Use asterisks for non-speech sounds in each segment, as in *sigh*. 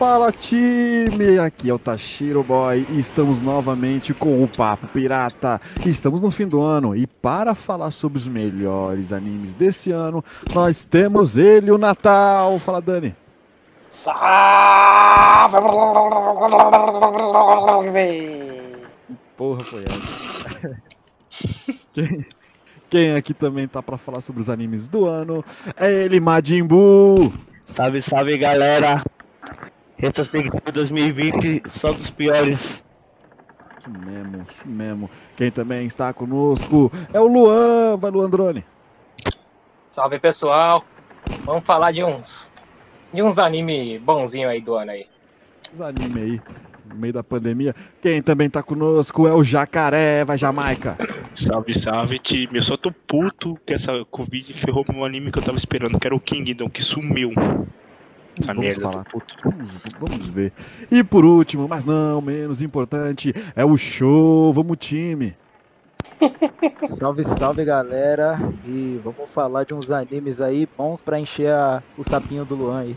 Fala time, aqui é o Tashiro Boy e estamos novamente com o Papo Pirata. Estamos no fim do ano e para falar sobre os melhores animes desse ano, nós temos ele, o Natal. Fala Dani. Salve! Porra, foi essa. *laughs* quem, quem aqui também tá para falar sobre os animes do ano é ele, Majin Buu. Salve, salve galera! Retrospectiva 2020, só dos piores. Isso mesmo, isso mesmo. Quem também está conosco é o Luan. Vai, Luandrone. Salve pessoal! Vamos falar de uns. De uns anime bonzinho aí do ano aí. Os anime aí, no meio da pandemia. Quem também tá conosco é o Jacaré. Vai, Jamaica. Salve, salve, time. Eu só tô puto que essa Covid ferrou meu anime que eu tava esperando, que era o Kingdom, que sumiu. Essa Vamos merda, falar. Vamos, vamos ver. E por último, mas não menos importante, é o show. Vamos, time. *laughs* Salve, salve galera! E vamos falar de uns animes aí bons pra encher a- o sapinho do Luan aí.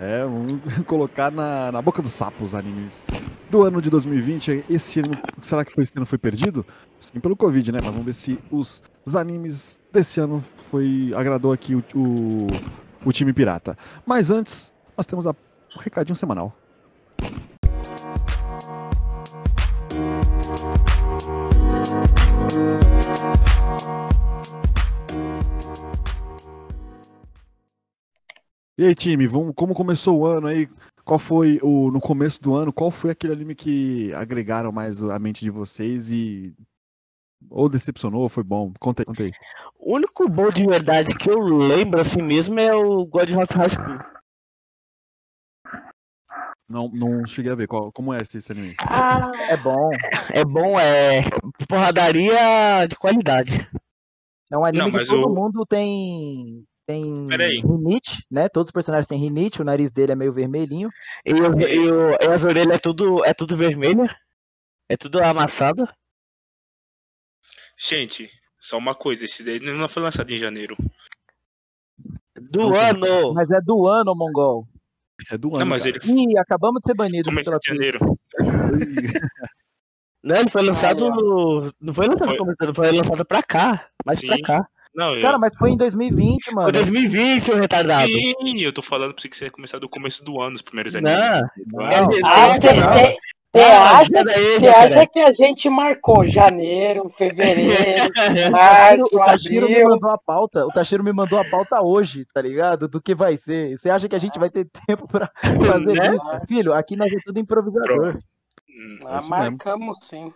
É, vamos *laughs* colocar na, na boca do sapo os animes do ano de 2020. Esse ano, será que foi, esse ano foi perdido? Sim, pelo Covid, né? Mas vamos ver se os, os animes desse ano foi agradou aqui o, o, o time pirata. Mas antes, nós temos a, o recadinho semanal. E aí, time, vamos, como começou o ano aí? Qual foi o no começo do ano? Qual foi aquele anime que agregaram mais a mente de vocês e ou decepcionou, ou foi bom? Conta conta aí. O único bom de verdade que eu lembro assim mesmo é o God of High School. Não, não cheguei a ver. Qual, como é esse, esse anime? Ah, É bom. É bom, é porradaria de qualidade. É um anime Não, que todo o- mundo tem. Tem rinite, né? Todos os personagens têm rinite, o nariz dele é meio vermelhinho. E, o- e, o- e as orelhas é tudo, é tudo vermelho. É tudo amassado. Gente, só uma coisa, esse daí não foi lançado em janeiro. Do Nossa, ano. Mas é do ano, Mongol. É do ano. Não, mas cara. ele Ih, acabamos de ser banidos começou pela em janeiro. Não, ele foi lançado. Não foi lançado Foi. foi lançado pra cá. Mais pra cá. Não, eu... Cara, mas foi em 2020, Foi mano. 2020, seu retardado. Sim, eu tô falando pra você que você ia começar do começo do ano, os primeiros animes. Não. Não. É, ah, é, você Ah, acha, você acha que a gente marcou janeiro, fevereiro, *laughs* O março, me abril? mandou a pauta. O Tashiro me mandou a pauta hoje, tá ligado? Do que vai ser. Você acha que a gente vai ter *laughs* tempo pra fazer Né? isso? Filho, aqui nós é tudo improvisador. Hum, Ah, isso mesmo. marcamos sim.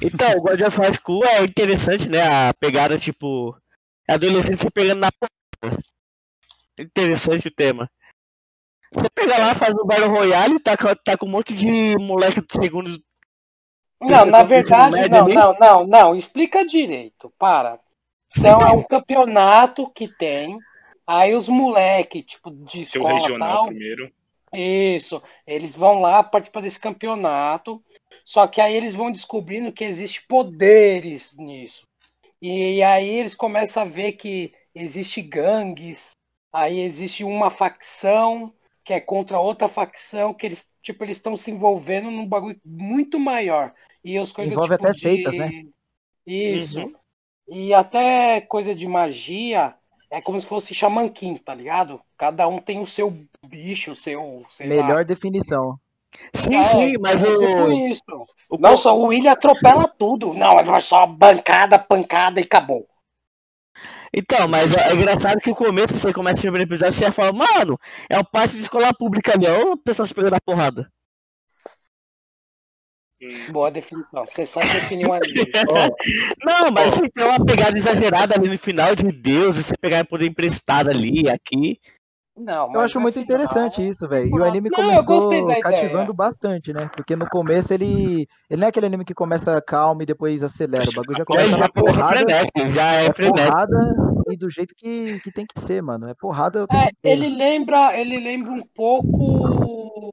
Então, o God of High School é interessante, né? A pegada, tipo. Adolescente se pegando na porra. Interessante o tema. Você pega lá, faz um Battle Royale, tá, com- tá com um monte de moleque de segundo. Não, na verdade, não, ali? não, não, não. Explica direito, para. São, é um campeonato que tem. Aí os moleque, tipo, de seu escola regional tal, primeiro. Isso, eles vão lá participar desse campeonato, só que aí eles vão descobrindo que existe poderes nisso. E aí eles começam a ver que existe gangues, aí existe uma facção que é contra outra facção, que eles, tipo, eles estão se envolvendo num bagulho muito maior. E as coisas Envolve tipo, até de- seitas, né? Isso. Uhum. E até coisa de magia é como se fosse Xamanquim, tá ligado? Cada um tem o seu bicho, o seu. sei lá. Melhor definição. Sim, É, sim, mas é o. tipo isso. o Não, só o William atropela tudo. Não, é só bancada, pancada e acabou. Então, mas é engraçado que o começo, você começa o primeiro episódio, você já fala, mano, é um parte de escola pública ali, ó, o pessoal se pegando a porrada. Hum, Boa definição. Você sabe definir um anime. Não, mas você tem uma pegada exagerada ali no final de Deus, você pegar poder emprestado ali, aqui. Não, Eu acho muito final- interessante isso, velho. E o anime Não, começou cativando ideia. bastante, né? Porque no começo ele. Ele não é aquele anime que começa calmo e depois acelera. O bagulho já começa na começa porrada. frenético, já é É porrada e do jeito que, que tem que ser, mano. É porrada É, ele lembra, ele lembra um pouco.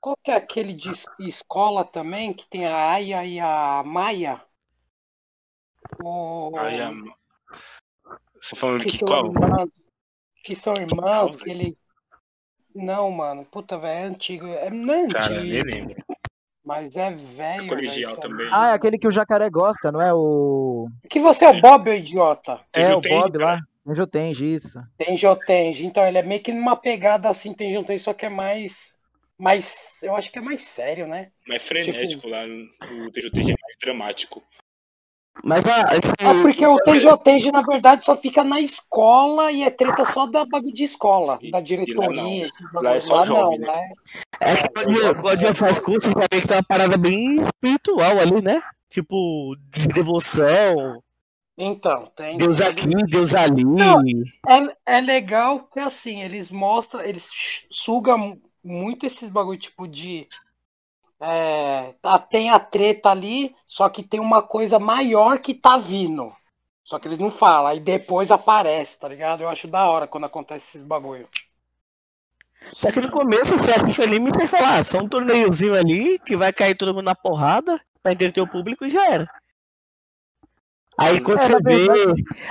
Qual que é aquele de es- escola também que tem a Aya e a Maia? O- aí, a- Você tá falando que qual? Que são irmãs, House? que ele Não, mano. Puta, velho, é antigo. É, não é Cara, antigo, nem lembro. mas é velho. Colegial velho, também. Ah, é aquele que o jacaré gosta, não é o. Que você é o Bob, ô idiota? É, Tenjo o Bob lá. cara. Tenjo Tenji, isso. Tem Jotenji. Então ele é meio que numa pegada assim, tem Jotenji, só que é mais. mais. Eu acho que é mais sério, né? Mas frenético lá. O TJTG é mais dramático. Mas ah, esse, Ah, porque o Tenjotenji, na verdade, só fica na escola e é treta só da bagulho de escola, E- da lá não. diretoria. Lá é Lá não, jovem, né? lá é- é que God- God of High School, você já vê que tem uma parada bem espiritual ali, né? Tipo, de devoção, Então, tem. Deus aqui, Deus ali. Não. É, é legal que assim, eles mostram, eles sugam muito esses bagulho tipo de. É, tá, tem a treta ali, só que tem uma coisa maior que tá vindo. Só que eles não falam, aí depois aparece, tá ligado? Eu acho da hora quando acontece esses bagulho. Só que no começo você assiste o anime e você fala, ah, só um torneiozinho ali que vai cair todo mundo na porrada pra entreter o público e já era. Aí quando É, você na vê,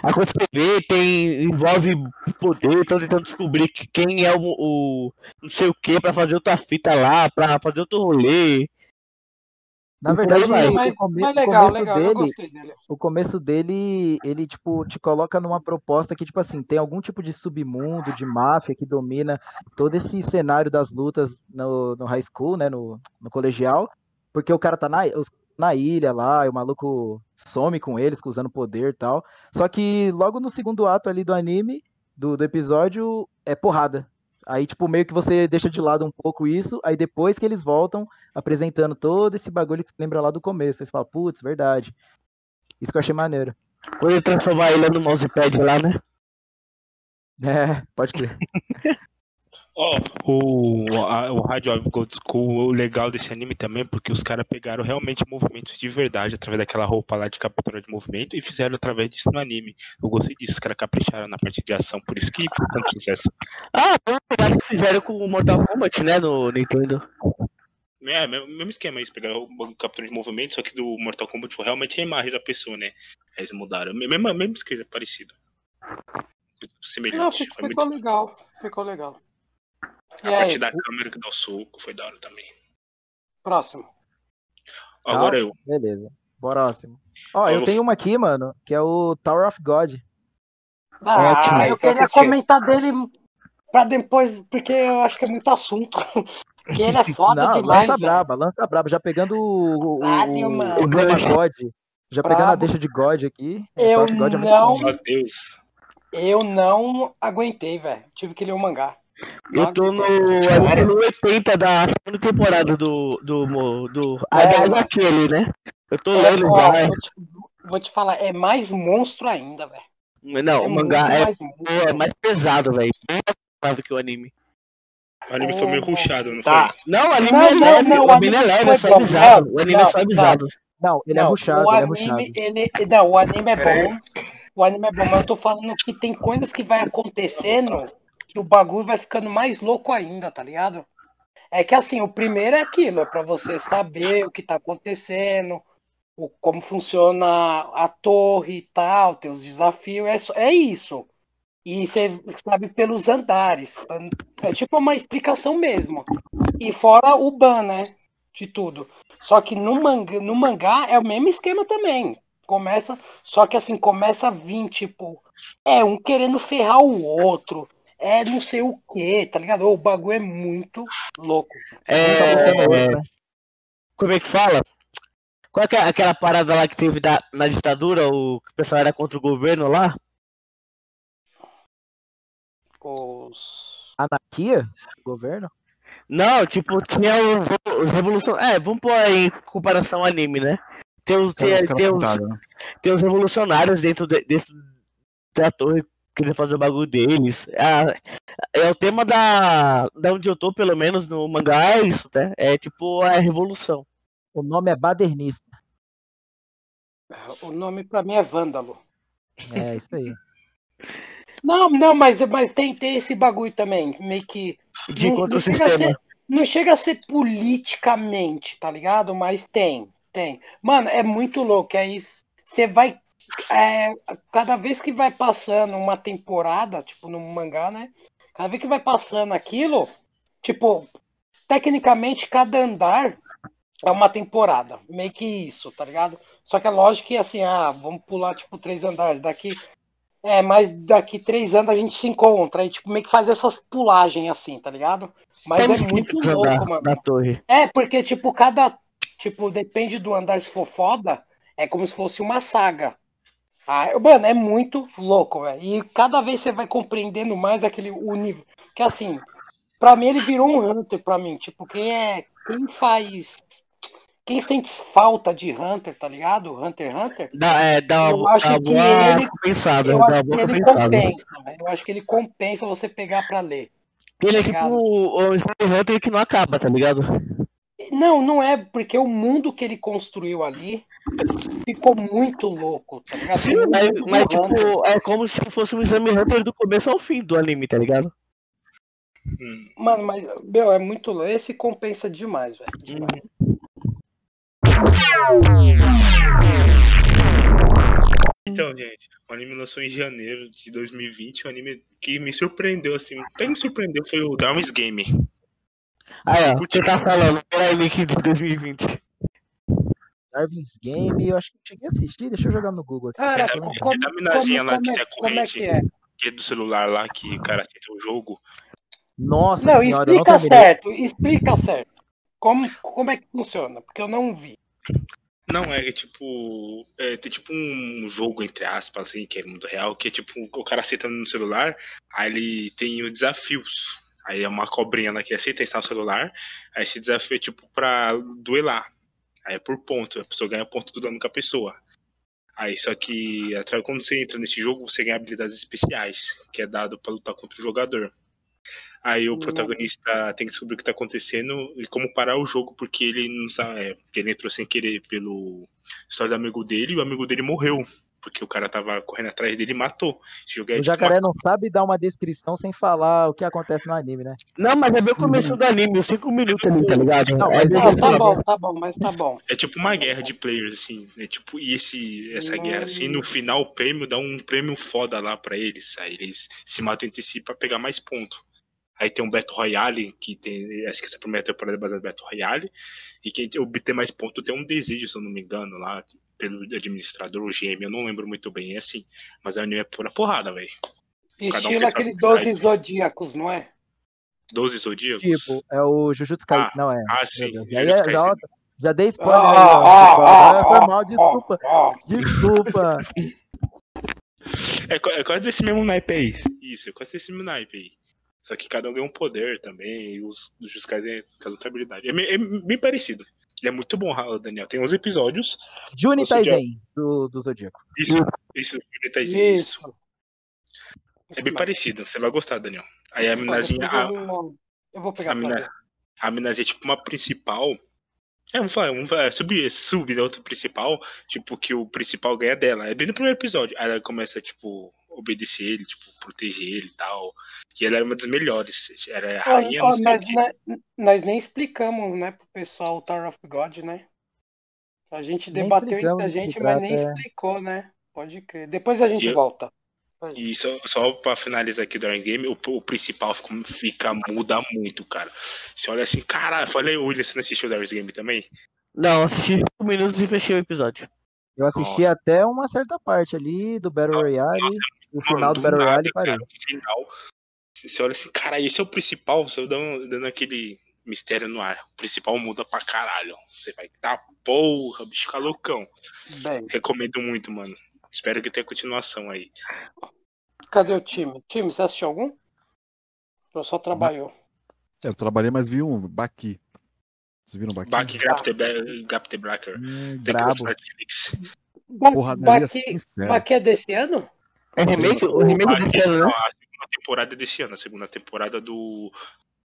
aí quando você vê, tem, envolve poder, estão tentando descobrir que- quem é o, o não sei o que pra fazer outra fita lá, pra fazer outro rolê. Na verdade, o, Mas, mas o legal, começo legal, dele, dele. o começo dele, ele, tipo, te coloca numa proposta que, tipo assim, tem algum tipo de submundo, de máfia que domina todo esse cenário das lutas no, no high school, né, no, no colegial, porque o cara tá na, os- na ilha lá, e o maluco some com eles, usando poder e tal. Só que logo no segundo ato ali do anime, do, do episódio, é porrada. Aí, tipo, meio que você deixa de lado um pouco isso, aí depois que eles voltam apresentando todo esse bagulho que você lembra lá do começo. Aí você fala, putz, verdade. Isso que eu achei maneiro. Quando ele transformar ele no mousepad lá, né? É, pode crer. *laughs* Ó, o, a- o Rádio of Gold School, o legal desse anime também, porque os caras pegaram realmente movimentos de verdade através daquela roupa lá de captura de movimento e fizeram através disso no anime. Eu gostei disso, os caras capricharam na parte de ação, por isso que foi tanto sucesso. Ah, uma pegada que fizeram com o Mortal Kombat, né, no Nintendo. É, mesmo mesmo esquema, eles pegaram o captura de movimento, só que do Mortal Kombat foi realmente a imagem da pessoa, né? Aí Eles mudaram. Mesmo, mesmo esquema, parecido. Semelhante. Não, ficou, foi ficou muito legal. Ficou legal. E A parte aí, da câmera que dá o soco foi da hora também. próximo. Agora eu. Beleza. Próximo. Ó, eu Eu- tenho uma aqui, mano, que é o Tower of God. Ah, Ótimo, eu queria assisti. comentar dele pra depois, porque eu acho que é muito assunto. *laughs* que ele é foda Não, demais. lança velho. braba, lança braba. Já pegando o, o, o, mano. o God. Já pegando a deixa de God aqui. Eu God é muito não- bom. Meu Deus. Eu não aguentei, velho. Tive que ler o mangá. Eu tô no, Sério? no 80 da segunda temporada do. do. do. do É, ali, né? Eu tô É, lendo ó, já. vou, te, vou te falar, é mais monstro ainda, velho. Não, é o mangá é, mais é mais pesado, velho. Bem mais pesado que o anime. O anime foi meio Oh, rushado, não tá. foi? Não, o anime Não, é não, leve, não, o o anime é leve, é só avisado. O anime é não, só avisado. Não, ele é Não, ruxado, o ele é anime, ruxado. ele, não, o anime é bom. O anime é bom, mas eu tô falando que tem coisas que vai acontecendo que o bagulho vai ficando mais louco ainda, tá ligado? É que assim, o primeiro é aquilo, é pra você saber o que tá acontecendo, o, como funciona a torre e tal, os desafios, é, é isso. E você sabe pelos andares. É tipo uma explicação mesmo. E fora o ban, né? De tudo. Só que no mangá, no mangá é o mesmo esquema também. Começa, só que assim, começa a vir, tipo, é um querendo ferrar o outro. É não sei o que, tá ligado? O bagulho é muito louco. É, outro, né? como é que fala? Qual é que é aquela parada lá que teve da- na ditadura, o que o pessoal era contra o governo lá? Os. Anarquia? Governo? Não, tipo, tinha os, os revolucionários. É, vamos pôr aí em comparação ao anime, né? Tem os, tem, tem os, mudaram, né? tem os revolucionários dentro de, desse, da torre querendo fazer o bagulho deles. É, é o tema da, da onde eu tô, pelo menos no mangá, é isso, né? É tipo a revolução. O nome é Badernista. O nome pra mim é Vândalo. É, isso aí. *laughs* Não, não, mas, mas tem, tem esse bagulho também, meio que. De não, não chega ser, não chega a ser politicamente, tá ligado? Mas tem, tem. Mano, é muito louco. Aí você vai. É, cada vez que vai passando uma temporada, tipo no mangá, né? Cada vez que vai passando aquilo, tipo, tecnicamente cada andar é uma temporada. Meio que isso, tá ligado? Só que é lógico que assim, ah, vamos pular tipo três andares daqui. É, mas daqui três anos a gente se encontra. Aí, tipo, meio que faz essas pulagens assim, tá ligado? Mas é muito louco, da, mano. da torre. É, porque, tipo, cada. Tipo, depende do andar se for foda, é como se fosse uma saga. Ah, mano, é muito louco, velho. E cada vez você vai compreendendo mais aquele nível. Que assim, pra mim ele virou um Hunter pra mim. Tipo, quem é. Quem faz. Quem sente falta de Hunter, tá ligado? Hunter x Hunter. Dá, é, dá Eu uma, acho dá que boa ele- compensada. Eu acho que ele compensa, velho. Eu acho que ele compensa você pegar pra ler. Ele é tá tipo ligado? o Hunter que não acaba, tá ligado? Não, não é, porque o mundo que ele construiu ali ficou muito louco, tá ligado? Sim, mas, mas, tipo, é como se fosse um exame Hunter do começo ao fim do anime, tá ligado? Hum. Mano, mas, meu, é muito louco. Esse compensa demais, velho. demais. Então, gente, o anime lançou em janeiro de 2020. O anime que me surpreendeu, assim, até me surpreendeu foi o Darwin's Game. Aí, ó, você tá falando, era Link de 2020. Darwin's Game, eu acho que eu cheguei a assistir, deixa eu jogar no Google aqui. Cara, É da, lembrar. como, é da minazinha como- lá como que é- tem a é corrente, que é? que é do celular lá, que o cara aceita o jogo. Nossa Não, senhora, não explica terminei. certo, explica certo. Como, como é que funciona? Porque eu não vi. Não, é tipo. É, tem tipo um jogo, entre aspas, assim, que é mundo real, que é tipo, o cara aceita no celular, aí ele tem os desafios. Aí é uma cobrinha lá que aceita estar no celular, aí esse desafio é tipo pra duelar. Aí é por ponto, a pessoa ganha ponto do dano com a pessoa. Aí só que quando você entra nesse jogo, você ganha habilidades especiais, que é dado pra lutar contra o jogador. Aí o protagonista tem que descobrir o que tá acontecendo e como parar o jogo, porque ele não sabe. É, porque ele entrou sem querer pelo história do amigo dele e o amigo dele morreu. Porque o cara tava correndo atrás dele e matou. Esse jogo é O tipo jacaré não sabe dar uma descrição sem falar o que acontece no anime, né? Não, mas é bem o começo do anime, os 5 minutos ali, tá ligado? Não, é Não, tá bom, tá bom, mas tá bom. É tipo uma guerra de players, assim. É tipo, e esse, essa Hum. guerra, assim, no final o prêmio dá um prêmio foda lá pra eles. Aí eles se matam entre si pra pegar mais pontos. Aí tem um Battle Royale, que tem. Acho que essa primeira temporada é baseada no Battle Royale. E quem obter mais pontos tem um desejo, se eu não me engano, lá, pelo administrador, o GM, eu não lembro muito bem, é assim. Mas o anime é pura porrada, velho. Um Estilo tem aquele sua 12 zodíacos, não é? 12 Zodíacos? Tipo, é o Jujutsu Kaisen. Ah, não, é. Ah, sim. Jujutsu Já, já, já dei spoiler Ah, aí, ó. ah, ah, Foi mal, desculpa. Desculpa. *laughs* É, é quase desse mesmo naipe aí. Isso, é quase desse mesmo naipe aí. Só que cada um ganha um poder também, e os dos Juskais é cada um tem habilidade. É, é bem parecido. Ele é muito bom, Daniel. Tem 11 episódios. Juni Taizen, do, do Zodíaco. Isso, isso, tá dizendo isso. Isso. É bem parecido. Você vai gostar, Daniel. Aí a minazinha. Eu vou, eu vou pegar a, mina, a minazinha é tipo uma principal. É, vamos falar, vamos falar, sub, sub da outra principal, tipo, que o principal ganha dela. É bem no primeiro episódio. Aí ela começa, tipo, obedecer ele, tipo, proteger ele e tal. E ela era uma das melhores. Era a rainha, não sei nós, né, nós nem explicamos, né, pro pessoal o Tower of God, né? A gente Nem debateu entre a gente, mas nem trata, é. explicou, né? Pode crer. Depois a gente E eu- volta. E só, só pra finalizar aqui do Iron Game, o, o principal fica, fica- muda muito, cara. Você olha assim, caralho, falei, William, você não assistiu o Darius Game também? Não, assisti 5 minutos e fechei o episódio. Eu assisti Nossa. até uma certa parte ali do Battle Royale. O final do Battle Royale o final, você olha assim, cara, esse é o principal, você dando, dando aquele mistério no ar. O principal muda pra caralho. Você vai, tá porra, o bicho fica loucão. Bem, Recomendo muito, mano. Espero que tenha continuação aí. cadê o time? Time, você assistiu algum? Eu só trabalhou. É, eu trabalhei, mas vi um, Baki. Vocês viram Baki? Back Grapte Grapte Blacker. Hum, Tem que brabo. lançar Netflix. Ba Porradaria Baqui. Baqui é desse ano? É remake? O remake desse ano, não, né? a segunda temporada é desse ano, a segunda temporada do.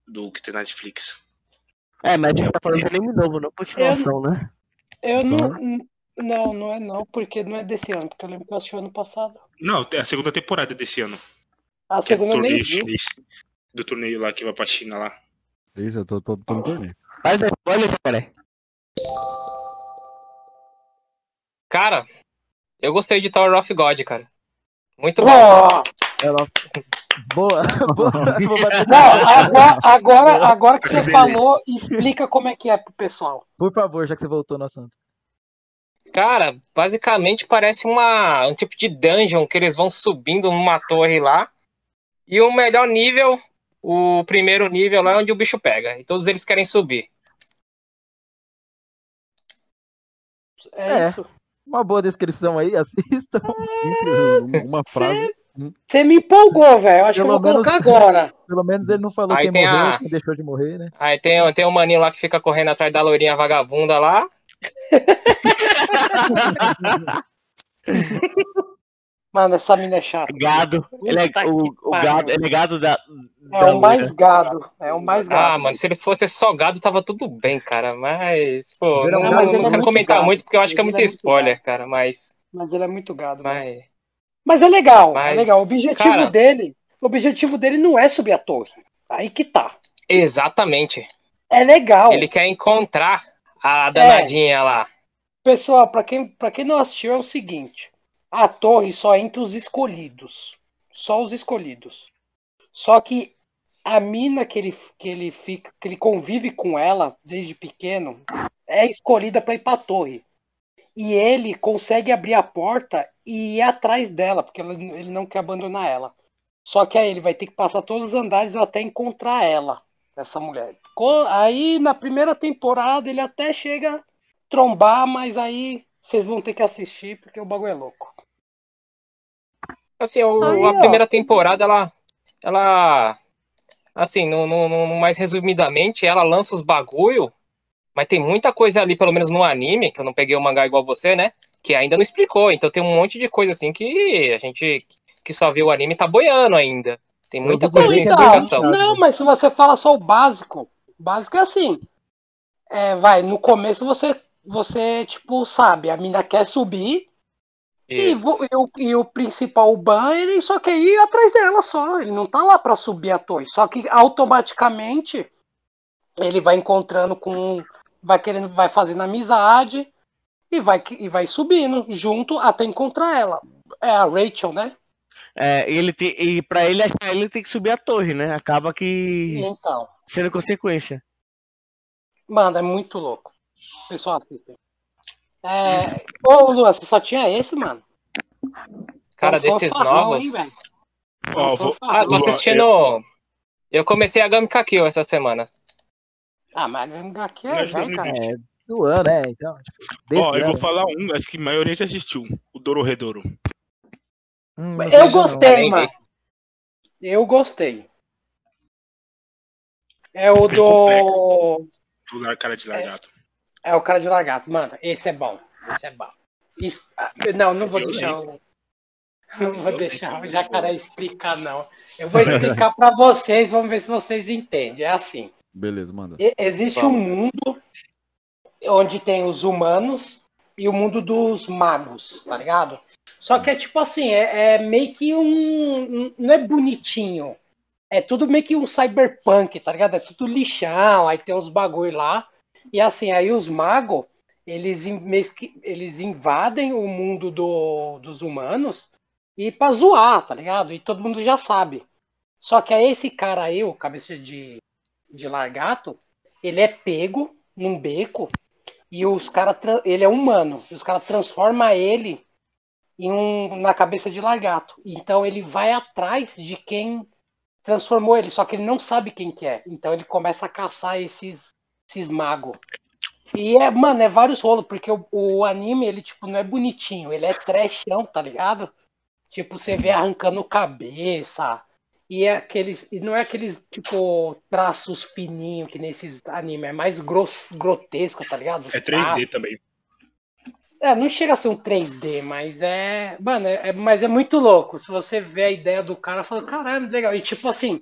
do que tem na Netflix. É, mas a gente tá falando de anime novo, não continuação, né? Eu Então- não. Não, não é não, porque não é desse ano, porque eu lembro que eu assisti ano passado. Não, é a segunda temporada desse ano. A é segunda eu nem torneio vi. chinês. Do torneio lá que vai pra China lá. É Isso, eu tô, tô, tô no torneio. Faz a spoiler, jacaré. Cara, eu gostei de Tower of God, cara. Muito bom. Ó, Ela... Boa, *laughs* boa. *laughs* Não, agora, agora, agora que você falou, explica como é que é pro pessoal. Por favor, já que você voltou no assunto. Cara, basicamente parece uma, um tipo de dungeon que eles vão subindo numa torre lá. E o melhor nível, o primeiro nível lá é onde o bicho pega. E todos eles querem subir. É, É. isso. Uma boa descrição aí, *laughs* assistam. Uma frase. Você me empolgou, velho. Eu acho que eu Pelo vou colocar menos- agora. *laughs* Pelo menos ele não falou Aí quem tem morreu, a- quem deixou de morrer, né? Aí tem, tem um maninho lá que fica correndo atrás da loirinha vagabunda lá. *laughs* Mano, essa mina é chata. Gado. Ele é, o, que o gado, ele é gado da. É da o mais gado. É o mais gado. Ah, mano, se ele fosse só gado, tava tudo bem, cara. Mas, pô, Não, não, mas não é quero comentar gado. muito porque eu acho que é Mas muito ele é muito spoiler, cara. Mas, Mas ele é muito gado. velho. mas. Mas é legal, é Mas, legal. O objetivo cara- dele, o objetivo dele não é subir a torre. Aí que tá. Exatamente. É legal. Ele quer encontrar a danadinha lá. Pessoal, pra quem, pra quem não assistiu, é o seguinte: a torre só entra os escolhidos. Só os escolhidos. Só que a mina que ele, que ele fica, que ele convive com ela desde pequeno, é escolhida pra ir pra torre. E ele consegue abrir a porta e ir atrás dela, porque ele não quer abandonar ela. Só que aí ele vai ter que passar todos os andares até encontrar ela, essa mulher. Aí na primeira temporada ele até chega a trombar, mas aí vocês vão ter que assistir porque o bagulho é louco. Assim, o- Aí, a ó. primeira temporada, ela. Ela. Assim, no, no- no- mais resumidamente, ela lança os bagulho, mas tem muita coisa ali, pelo menos no anime, que eu não peguei o mangá igual você, né? Que ainda não explicou. Então tem um monte de coisa assim que a gente que só viu o anime tá boiando ainda. Tem muita coisa sem é explicação. não, mas se você fala só o básico, o básico é assim. É, vai, no começo você, você tipo, sabe, a mina quer subir e, e o, e o principal, Ban, ele só quer ir atrás dela só. Ele não tá lá pra subir a torre. Só que automaticamente ele vai encontrando com. Vai querendo, vai fazendo amizade e vai, e vai subindo junto até encontrar ela. É a Rachel, né? É, e ele e pra ele achar, ele tem que subir a torre, né? Acaba que Então. sendo consequência. Mano, é muito louco. Pessoal, assistem. É... Ô, Luan, você só tinha esse, mano? Cara, São desses novos. Ó, São vou-. Ah, tô assistindo. Eu comecei a Gamika Kill essa semana. Ah, mas aqui Não é é velho, cara. 2020. É, do ano, né? Então, tipo, desse Ó, eu vou falar um, acho que a maioria já assistiu. O Dororedoro. Hum, Eu não. gostei, mano. Eu gostei. É o do. Do Cara de Lagarto. É o cara de lagarto. Mano, esse é bom. Esse é bom. Isso- ah, Não, não vou deixar o. Não vou deixar o jacaré explicar, não. Eu vou explicar pra vocês, vamos ver se vocês entendem. É assim. Beleza, manda. Existe um mundo onde tem os humanos e o mundo dos magos, tá ligado? Só que é tipo assim, é, é meio que um. um- Não é bonitinho. É tudo meio que um cyberpunk, tá ligado? É tudo lixão, aí tem uns bagulho lá. E assim, aí os magos, eles, eles invadem o mundo do- dos humanos e pra zoar, tá ligado? E todo mundo já sabe. Só que aí esse cara aí, o cabeça de, de largato, ele é pego num beco e os cara tra- ele é humano. E os caras transformam ele em um, na cabeça de largato. Então ele vai atrás de quem transformou ele, só que ele não sabe quem que é. Então ele começa a caçar esses, esses magos. E é, mano, é vários rolos, porque o, o anime, ele, tipo, não é bonitinho, ele é trechão, tá ligado? Tipo, você vê arrancando cabeça. E é aqueles. E não é aqueles, tipo, traços fininhos que nesses animes, é mais gross, grotesco, tá ligado? Os É traços. 3D também. É, não chega a ser um 3D, mas é. Mano, é, é- mas é muito louco. Se você vê a ideia do cara, fala, caramba, legal. E tipo assim,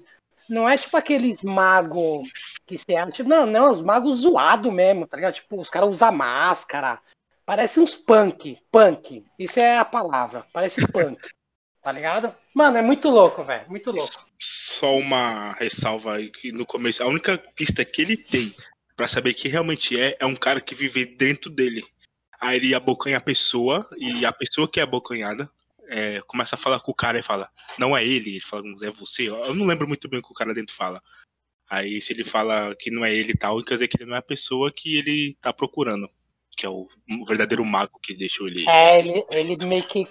não é tipo aqueles magos que você acha. Não, não, os magos zoados mesmo, tá ligado? Tipo, os caras usam máscara. Parece uns punk. Punk. Isso é a palavra. Parece punk. *laughs* Tá ligado? Mano, é muito louco, velho. Muito louco. Só uma ressalva aí que no começo, a única pista que ele tem pra saber que realmente é, é um cara que vive dentro dele. Aí ele abocanha a pessoa, e a pessoa que é abocanhada é, começa a falar com o cara e fala, não é ele, ele fala, é você. Eu não lembro muito bem o que o cara dentro fala. Aí se ele fala que não é ele e tal, quer dizer que ele não é a pessoa que ele tá procurando. Que é o, verdadeiro mago que deixou ele. É, ele, ele meio que,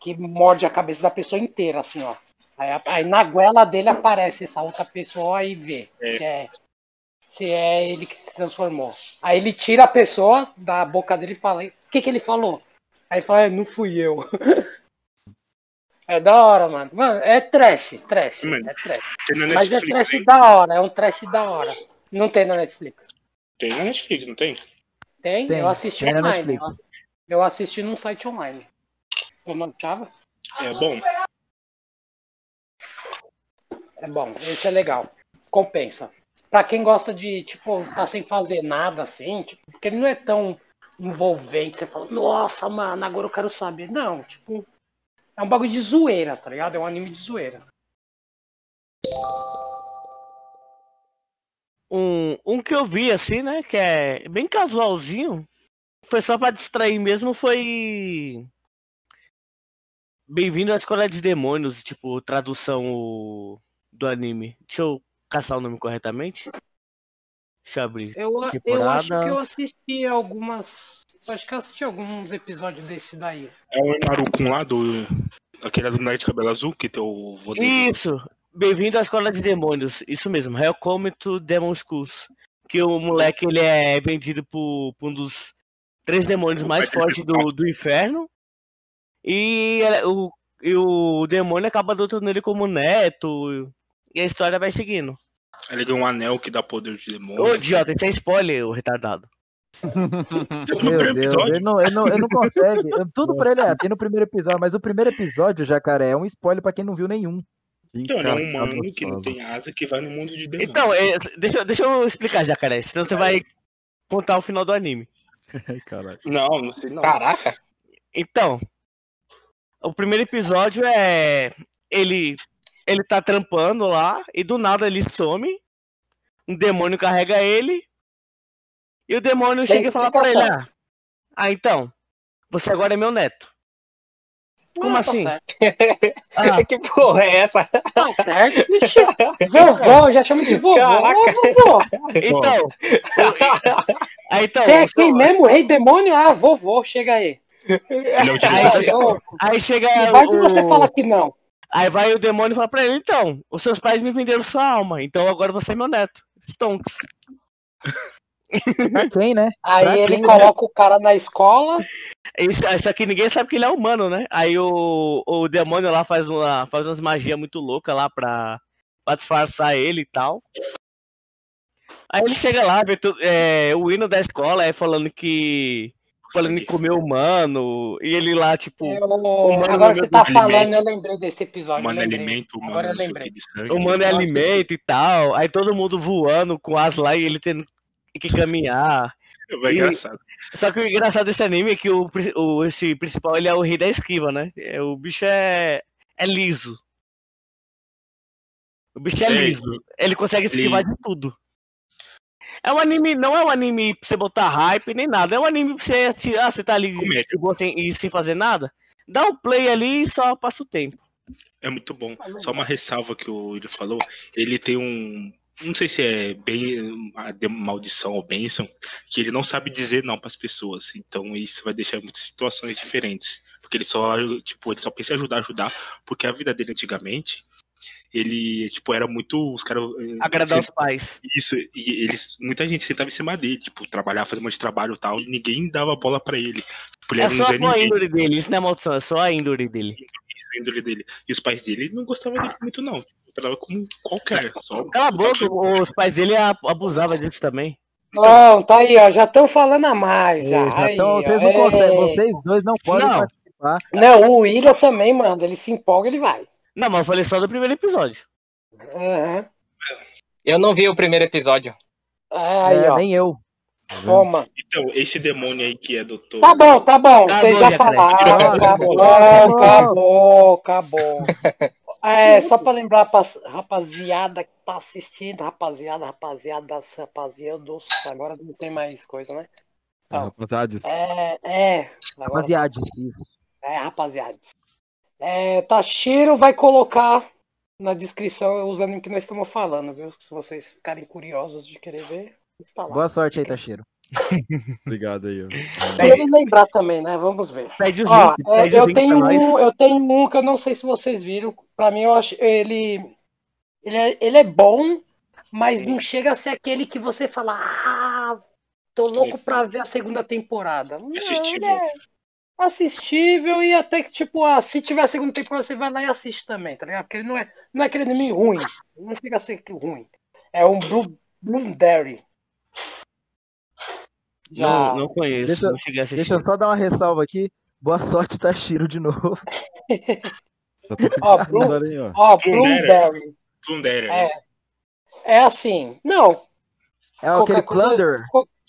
que morde a cabeça da pessoa inteira, assim, ó. Aí, aí na goela dele aparece essa outra pessoa e vê É. se é se é ele que se transformou. Aí ele tira a pessoa da boca dele e fala: O que, que ele falou? Aí ele fala: "É, Não fui eu. *laughs* É da hora, mano. Mano, é trash, trash. Mano, É trash. Tem na Mas é Netflix, trash tem? da hora, é um trash da hora. Não tem na Netflix. Tem na Netflix, não tem? Tem? Tem, eu assisti tem na online. Netflix. Eu assisti num site online. Eu não achava? É bom. É bom, esse é legal. Compensa. Pra quem gosta de, tipo, tá sem fazer nada assim, tipo, porque ele não é tão envolvente. Você fala, nossa, mano, agora eu quero saber. Não, tipo, é um bagulho de zoeira, tá ligado? É um anime de zoeira. Um, um que eu vi, assim, né? Que é bem casualzinho. Foi só pra distrair mesmo, foi. Bem-vindo à Escola de Demônios, tipo, tradução do anime. Deixa eu caçar o nome corretamente. Deixa eu abrir. Eu, eu acho que eu assisti algumas. Acho que eu assisti alguns episódios desse daí. É o Naruto lá do. Aquele do moleque de cabelo azul que tem o. Isso! Bem-vindo à Escola de Demônios. Isso mesmo, Welcome to Demon Schools. Que o moleque ele é vendido por, por um dos três demônios mais fortes do, do inferno. E, ele- o, e o demônio acaba adotando ele como neto. E a história vai seguindo. Ele ganha um anel que dá poder de demônio. Ô, idiota, isso é spoiler, o retardado. Meu Deus, ele não, ele, não, ele não consegue. Tudo pra ele é, tem no primeiro episódio, mas o primeiro episódio, jacaré, é um spoiler pra quem não viu nenhum. Então, ele é um humano que não tem asa que vai no mundo de demônio. Então, é, deixa, deixa eu explicar, Jacaré, senão você vai contar o final do anime. *laughs* Caralho. Não, não sei não. Caraca. Então, o primeiro episódio é ele ele tá trampando lá e do nada ele some. Um demônio carrega ele. E o demônio Sem chega e fala pra ele: ah, ah, então, você agora é meu neto. Como Ah, tá assim? *laughs* Ah, que porra é essa? Tá certo. *laughs* Vovó, já chamo de vovó. Caraca. Vovó. então. *laughs* Aí então. Você é quem mesmo? Rei demônio? Ah, vovô, chega aí. Ele é o Aí, aí chega. Vai que o- você fala que não. Aí vai o demônio e fala pra ele, então, os seus pais me venderam sua alma, então agora você é meu neto. Stonks. Pra quem, né? Aí Pra ele quem, né? coloca o cara na escola. Isso, isso aqui ninguém sabe que ele é humano, né? Aí o, o demônio lá faz, uma, faz umas magias muito loucas lá pra, pra disfarçar ele e tal. Aí ele chega lá, vê tu- é, o hino da escola é falando que. Falando em comer humano. E ele lá, tipo, Eu- humano agora você meu tá alimento. falando, eu lembrei desse episódio. Humano é alimento, humano Agora eu o lembrei. que humano é alimento e tal. Aí todo mundo voando com as lá e ele tendo que caminhar. E- engraçado. Só que o engraçado desse anime é que o, o- esse principal ele é o rei da esquiva, né? É, O bicho é, é liso. O bicho é É, liso. Ele consegue se esquivar de tudo. É um anime, não é um anime pra você botar hype nem nada. É um anime pra você, assim, ah, você tá ali boa sem, e sem fazer nada. Dá um play ali e só passa o tempo. É muito bom. Só uma ressalva que o ele falou. Ele tem um. Não sei se é bem maldição ou bênção, que ele não sabe dizer não para as pessoas. Então isso vai deixar muitas situações diferentes. Porque ele só, tipo, ele só pensa em ajudar, ajudar, porque a vida dele antigamente, ele, tipo, era muito. Os caras. eh, Agradar os sempre- pais. Isso, e eles, muita gente sentava em cima dele, tipo, trabalhar, fazer um monte de trabalho e tal, e ninguém dava bola pra ele. Tipo, ele É só a Ninguém, índole dele, isso não é maldição, é só a índole dele. a índole dele. E os pais dele não gostavam dele muito, não. Tratava como qualquer. Só *laughs* Cala a boca, os pais dele abusavam disso também. Não, tá aí, ó. Já estão falando a mais. Já. Eita, Aí, então ó, vocês não é. conseguem, vocês dois não podem Não. participar. Não, o William também, mano. Ele se empolga, ele vai. Não, mas eu falei só do primeiro episódio. Aham. Eu não vi o primeiro episódio. Aí, É, ó. nem eu. Toma. Então, esse demônio aí que é doutor. Tá bom, tá bom. Acabou, Vocês já já, falaram. Acabou, Acabou. acabou, acabou. *laughs* É, só pra lembrar, rapaziada que tá assistindo, rapaziada, rapaziada, rapaziados, agora não tem mais coisa, né? É, rapaziades. É, é, agora Rapaziada, isso. É, rapaziada. É, Tashiro vai colocar na descrição os animes que nós estamos falando, viu? Se vocês ficarem curiosos de querer ver, está lá. Boa sorte aí, Tashiro. Obrigado aí. ele lembrar também, né? Vamos ver. Pede os Ó, links, é, eu, tenho um, eu tenho um que eu não sei se vocês viram. Pra mim, eu acho ele. Ele é, ele é bom, mas não chega a ser aquele que você fala. Ah, tô louco pra ver a segunda temporada. Não, Assistível. é assistível e até que, tipo, ah, se tiver a segunda temporada, você vai lá e assiste também, tá ligado? Porque ele não é, não é aquele anime ruim. Não chega a ser ruim. É um Blue, Bloomberry. Já. Não, não conheço, Deixa- não cheguei a assistir. Deixa eu só dar uma ressalva aqui. Boa sorte, Tashiro, de novo. *laughs* Tô Ó, aí, ó. Ó, Bloomberry. É. É assim. Não, É aquele Plunder.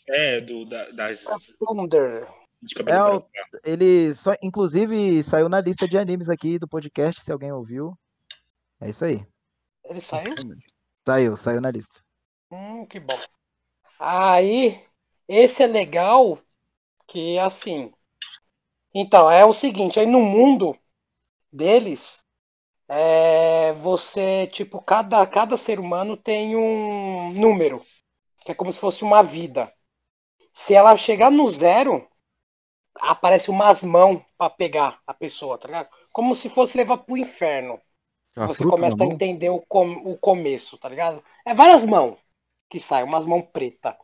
É, do, da, das. Plunder. De cabelo É o- branco. Ele só, inclusive, saiu na lista de animes aqui do podcast, se alguém ouviu. É isso aí. Ele saiu? Saiu, saiu na lista. Hum, que bom. Aí, esse é legal que assim. Então, é o seguinte, aí no mundo deles, é, você, tipo, cada, cada ser humano tem um número, que é como se fosse uma vida. Se ela chegar no zero, aparece umas mãos pra pegar a pessoa, tá ligado? Como se fosse levar pro inferno A você começa a mão? entender o, com- o começo, tá ligado? É várias mãos que saem, umas mãos preta.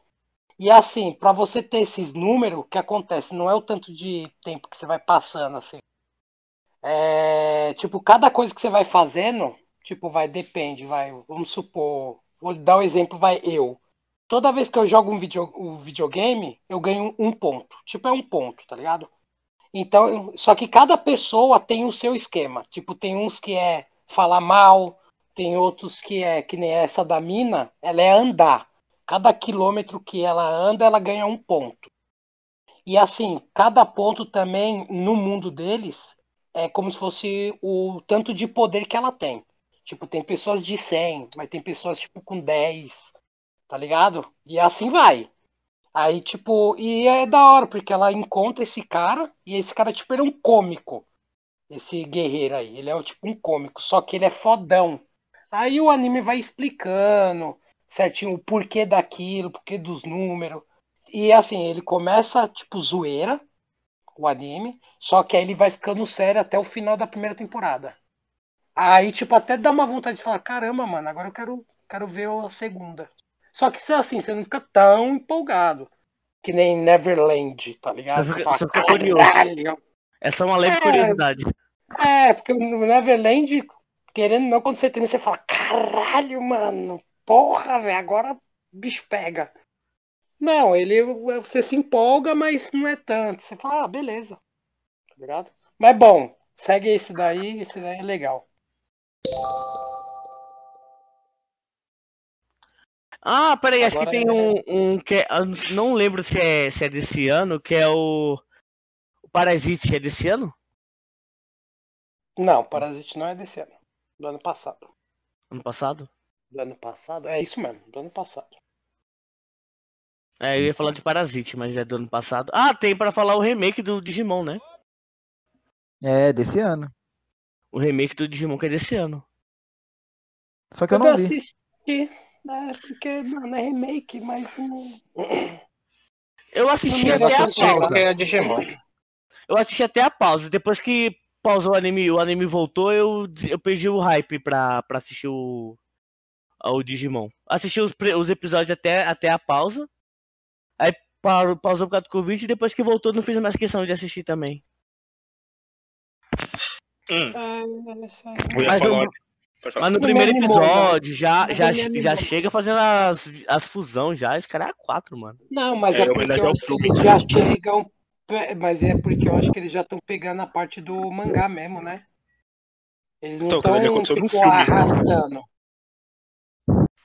E assim, pra você ter esses números, o que acontece? Não é o tanto de tempo que você vai passando, assim. É, tipo, cada coisa que você vai fazendo, tipo, vai, depende, vai, vamos supor, vou dar um exemplo, vai, eu. Toda vez que eu jogo um, video, um videogame, eu ganho um ponto. Tipo, é um ponto, tá ligado? Então, só que cada pessoa tem o seu esquema. Tipo, tem uns que é falar mal, tem outros que é que nem essa da mina, ela é andar. Cada quilômetro que ela anda, ela ganha um ponto. E assim, cada ponto também no mundo deles é como se fosse o tanto de poder que ela tem. Tipo, tem pessoas de 100, mas tem pessoas tipo com 10, tá ligado? E assim vai. Aí, tipo, e é da hora, porque ela encontra esse cara, e esse cara, tipo, ele é um cômico. Esse guerreiro aí. Ele é tipo um cômico, só que ele é fodão. Aí o anime vai explicando certinho o porquê daquilo, porquê dos números. E assim, ele começa, tipo, zoeira, o anime, só que aí ele vai ficando sério até o final da primeira temporada. Aí, tipo, até dá uma vontade de falar, caramba, mano, agora eu quero, quero ver a segunda. Só que assim, você não fica tão empolgado. Que nem Neverland, tá ligado? Você fica- só fica curioso. É só uma leve É. curiosidade. É, porque no Neverland, querendo ou não, quando você tem, você fala, caralho, mano, porra, velho, agora o bicho pega. Não, ele você se empolga, mas não é tanto. Você fala, ah, beleza. Tá ligado? Mas bom, segue esse daí, esse daí é legal. Ah, peraí, acho que Agora tem é- um, um que é, não lembro se é, se é desse ano, que é o, o Parasite, é desse ano? Não, Parasite não é desse ano. Do ano passado. Ano passado? Do ano passado? É isso mesmo, do ano passado. É, eu ia falar de Parasite, mas é do ano passado. Ah, tem pra falar o remake do Digimon, né? É, desse ano. O remake do Digimon que é desse ano. Só que eu Quando não eu vi. assisti, é porque, mano, é remake, mas não. Eu assisti Não, até a assisti, pausa. porque é Digimon. Eu assisti até a pausa. Depois que pausou o anime, o anime voltou, eu, eu perdi o hype pra, pra assistir o, o Digimon. Assisti os, os episódios até, até a pausa. Aí parou, pausou por causa do Covid e depois que voltou não fiz mais questão de assistir também. Hum, É, ia Mas no-. Mas no primeiro episódio já, Não já, já chega fazendo as, as fusão já. Esse cara é A4, mano. Não, mas É, é, porque homenagem eu ao acho que filme. eles já chegam. Mas é porque eu acho que eles já estão pegando a parte do mangá mesmo, né? Eles não estão tipo, filme. arrastando.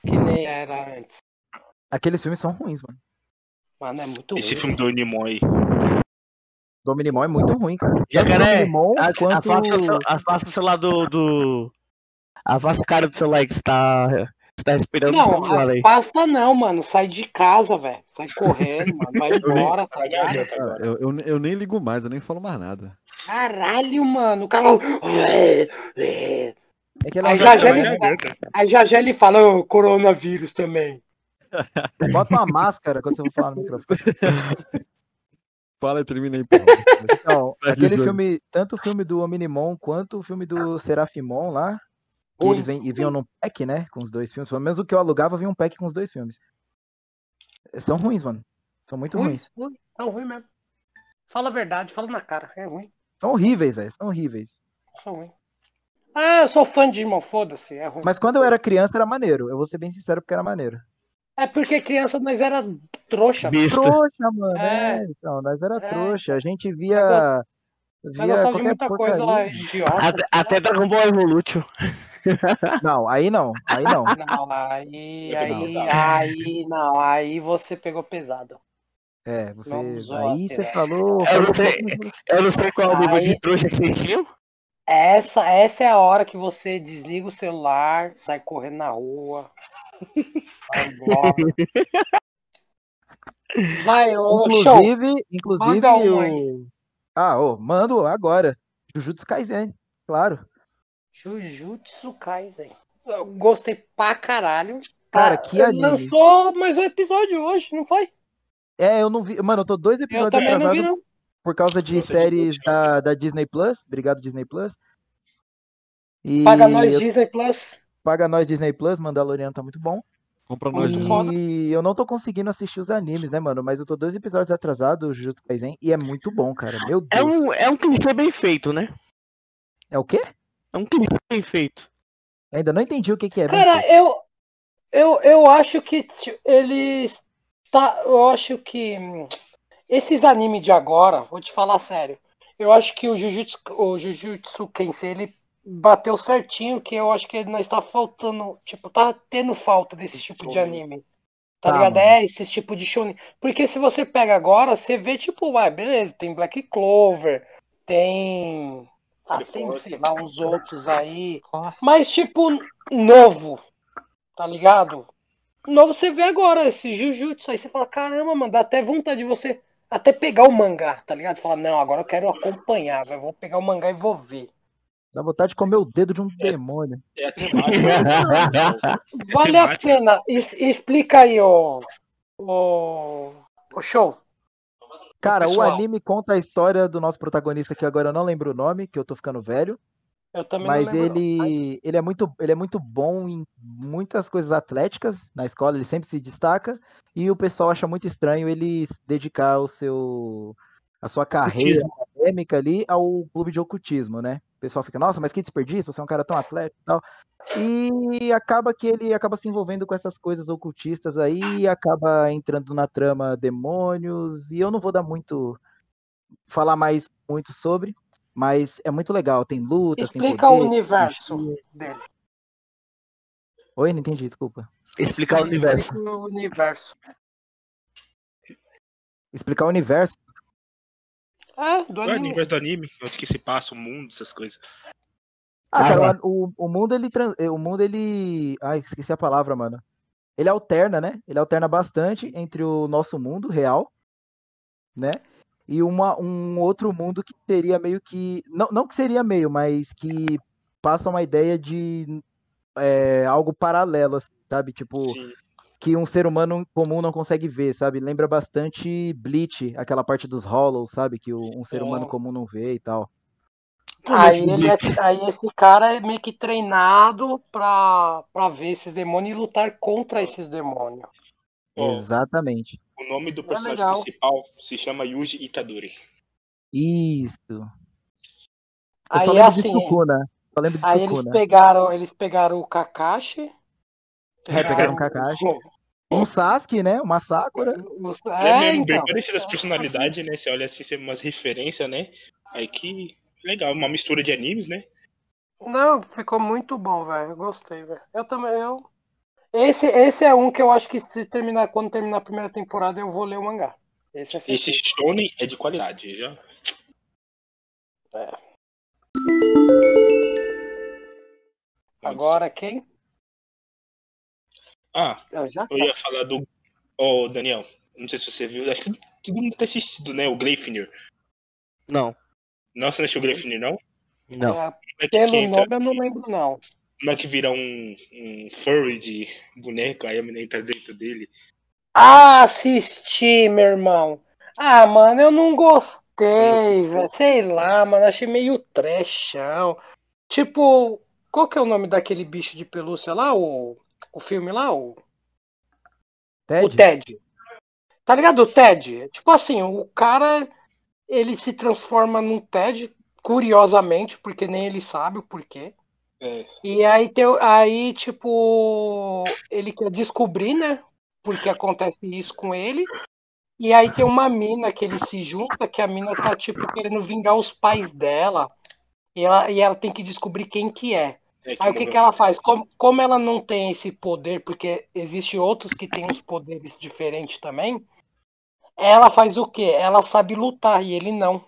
Que nem era antes. Aqueles filmes são ruins, mano. Mano, é muito Esse ruim. filme do Nimon aí. Dominimon é muito ruim, cara. Já cara é. Dominimon a- quanto... Afasta, afasta o celular do. do... Afasta o cara do celular que você tá, você tá respirando no Não, celular aí. afasta não, mano. Sai de casa, velho. Sai correndo, mano. Vai *laughs* embora, tá *laughs* ligado? Eu, eu, eu nem ligo mais, eu nem falo mais nada. Caralho, mano. O cara. É que ele Aí é já um- já Tá ele, garganta. aí já já ele fala, coronavírus também. Bota uma máscara quando você for falar no microfone. *laughs* Fala e termina aí. Então, *laughs* aquele filme, tanto o filme do Hominimon quanto o filme do Serafimon lá, que eles vêm, e vinham num pack, né? Com os dois filmes. Pelo menos o que eu alugava vinha um pack com os dois filmes. São ruins, mano. São muito Ruim, ruins. ruim. É ruim mesmo. Fala a verdade, fala na cara. É ruim. São horríveis, velho. São horríveis. São ruim. Ah, eu sou fã de Digimon, foda-se. É ruim. Mas quando eu era criança era maneiro. Eu vou ser bem sincero porque era maneiro. É porque criança nós era trouxa. mano. Trouxa, mano. É. É, então, nós era É. trouxa. A gente via. Nós Via de qualquer muita porcaria. coisa idiota. Até, até Dragon Ball Evolution. Não, aí não. Aí não. *laughs* Não, aí, aí, pegou aí, não, aí você pegou pesado. É, você. Não usou Aí você né? falou. Eu não sei. Eu não sei qual é o nível de trouxa que vocês tinham. Essa, essa é a hora que você desliga o celular, sai correndo na rua. Vai embora. Vai, ô, show. Inclusive, inclusive Manda um o. Ah, ô, mando agora. Jujutsu Kaisen, claro. Jujutsu Kaisen. Eu gostei pra caralho. Cara, Ah, que anime. Lançou mais um episódio hoje, não foi? É, eu não vi. Mano, eu tô dois Eu episódios também não vi, não. Por causa de Nossa, séries da, da Disney Plus. Obrigado, Disney Plus. E Paga nós eu- Disney Plus. paga nós Disney Plus, Mandaloriano tá muito bom. Compra nós. E eu não tô conseguindo assistir os animes, né, mano? Mas eu tô dois episódios atrasado, o Jujutsu Kaisen, e é muito bom, cara. Meu Deus. É um, é um clichê bem feito, né? É o quê? É um clichê bem feito. Ainda não entendi o que que é. Cara, eu, eu, eu acho que t- eles. Tá, eu acho que. Esses animes de agora, vou te falar sério. Eu acho que o Jujutsu, o Jujutsu Kaisen, ele bateu certinho, que eu acho que ele não está faltando. Tipo, tá tendo falta desse tipo de anime. Tá, Tá, ligado? mano. É, esse tipo de shonen. Porque se você pega agora, você vê, tipo, vai, beleza, tem Black Clover, tem. Ah, tem, sei lá, uns outros aí. Mas, tipo, novo, tá ligado? Novo você vê agora, esse Jujutsu, aí você fala, caramba, mano, dá até vontade de você até pegar o mangá, tá ligado? Fala, não, agora eu quero acompanhar, velho, vou pegar o mangá e vou ver. Dá vontade de comer o dedo de um demônio. É a temática. *laughs* Vale a pena, Es- explica aí, ô, ô, ô show. Cara, o pessoal. anime conta a história do nosso protagonista, que agora eu não lembro o nome, que eu tô ficando velho. Eu também Mas não ele, ele, é muito, ele é muito bom em muitas coisas atléticas. Na escola ele sempre se destaca. E o pessoal acha muito estranho ele dedicar o seu, a sua carreira acadêmica ali ao clube de ocultismo, né? O pessoal fica, nossa, mas que desperdício, você é um cara tão atlético e tal. E acaba que ele acaba se envolvendo com essas coisas ocultistas aí, acaba entrando na trama demônios. E eu não vou dar muito. falar mais muito sobre. Mas é muito legal, tem lutas, tem Explica o poder, universo tem- dele. Oi, não entendi, desculpa. Explicar o universo. Explica o universo. Explicar o universo. É, do anime. universo do anime, onde que se passa o mundo, essas coisas. Ah, Ah, cara, lá. o, o mundo ele trans- o mundo ele, ai, esqueci a palavra, mano. Ele alterna, né? Ele alterna bastante entre o nosso mundo real, né? E uma, um outro mundo que seria meio que não, não que seria meio, mas que passa uma ideia de é, algo paralelo, assim, sabe? Tipo, Sim. que um ser humano comum não consegue ver, sabe? Lembra bastante Bleach, aquela parte dos Hollows, sabe? Que o- um ser humano Sim. comum não vê e tal. Aí, ele é, aí esse cara é meio que treinado pra, pra ver esses demônios e lutar contra esses demônios. Exatamente. o nome do É personagem legal. principal se chama Yuji Itadori. Isso. Eu Aí só é lembro assim, de Sukuna. Só lembro de aí eles Sukuna. pegaram, eles pegaram o Kakashi. É, pegaram o Kakashi. Um Sasuke, né? Uma Sakura. É, É, mesmo, bem então. parecido as personalidades, né? Você olha assim, você umas referências, né? Aí que legal, uma mistura de animes, né? Não, ficou muito bom, velho. Gostei, velho. Eu também, eu. Esse, esse é um que eu acho que se terminar, quando terminar a primeira temporada, eu vou ler o mangá. Esse é Esse shonen é de qualidade, já. Agora quem? Ah, Eu já eu ia falar do. Ô, Daniel, não sei se você viu, acho que todo mundo tá assistindo, né? O Gleifnir. Não, Não, você não assistiu o Gleifnir, não? não. É, é pelo entra- nome eu não lembro, não. Como é que vira um, um furry de boneco, aí a menina entra dentro dele. Ah, assisti, meu irmão. Ah, mano, eu não gostei, velho. Sei lá, mano, achei meio trechão. Tipo, qual que é o nome daquele bicho de pelúcia lá? O, o filme lá? O, Ted? o Ted. Tá ligado? O Ted. Tipo assim, o cara, ele se transforma num Ted, curiosamente, porque nem ele sabe o porquê. É, E aí, tem, aí, tipo, ele quer descobrir, né? Porque acontece isso com ele. E aí tem uma mina que ele se junta, que a mina tá, tipo, querendo vingar os pais dela. E ela, e ela tem que descobrir quem que é. é Aí o que, que ela faz? Como, como ela não tem esse poder, porque existe outros que têm os poderes diferentes também, ela faz o quê? Ela sabe lutar e ele não.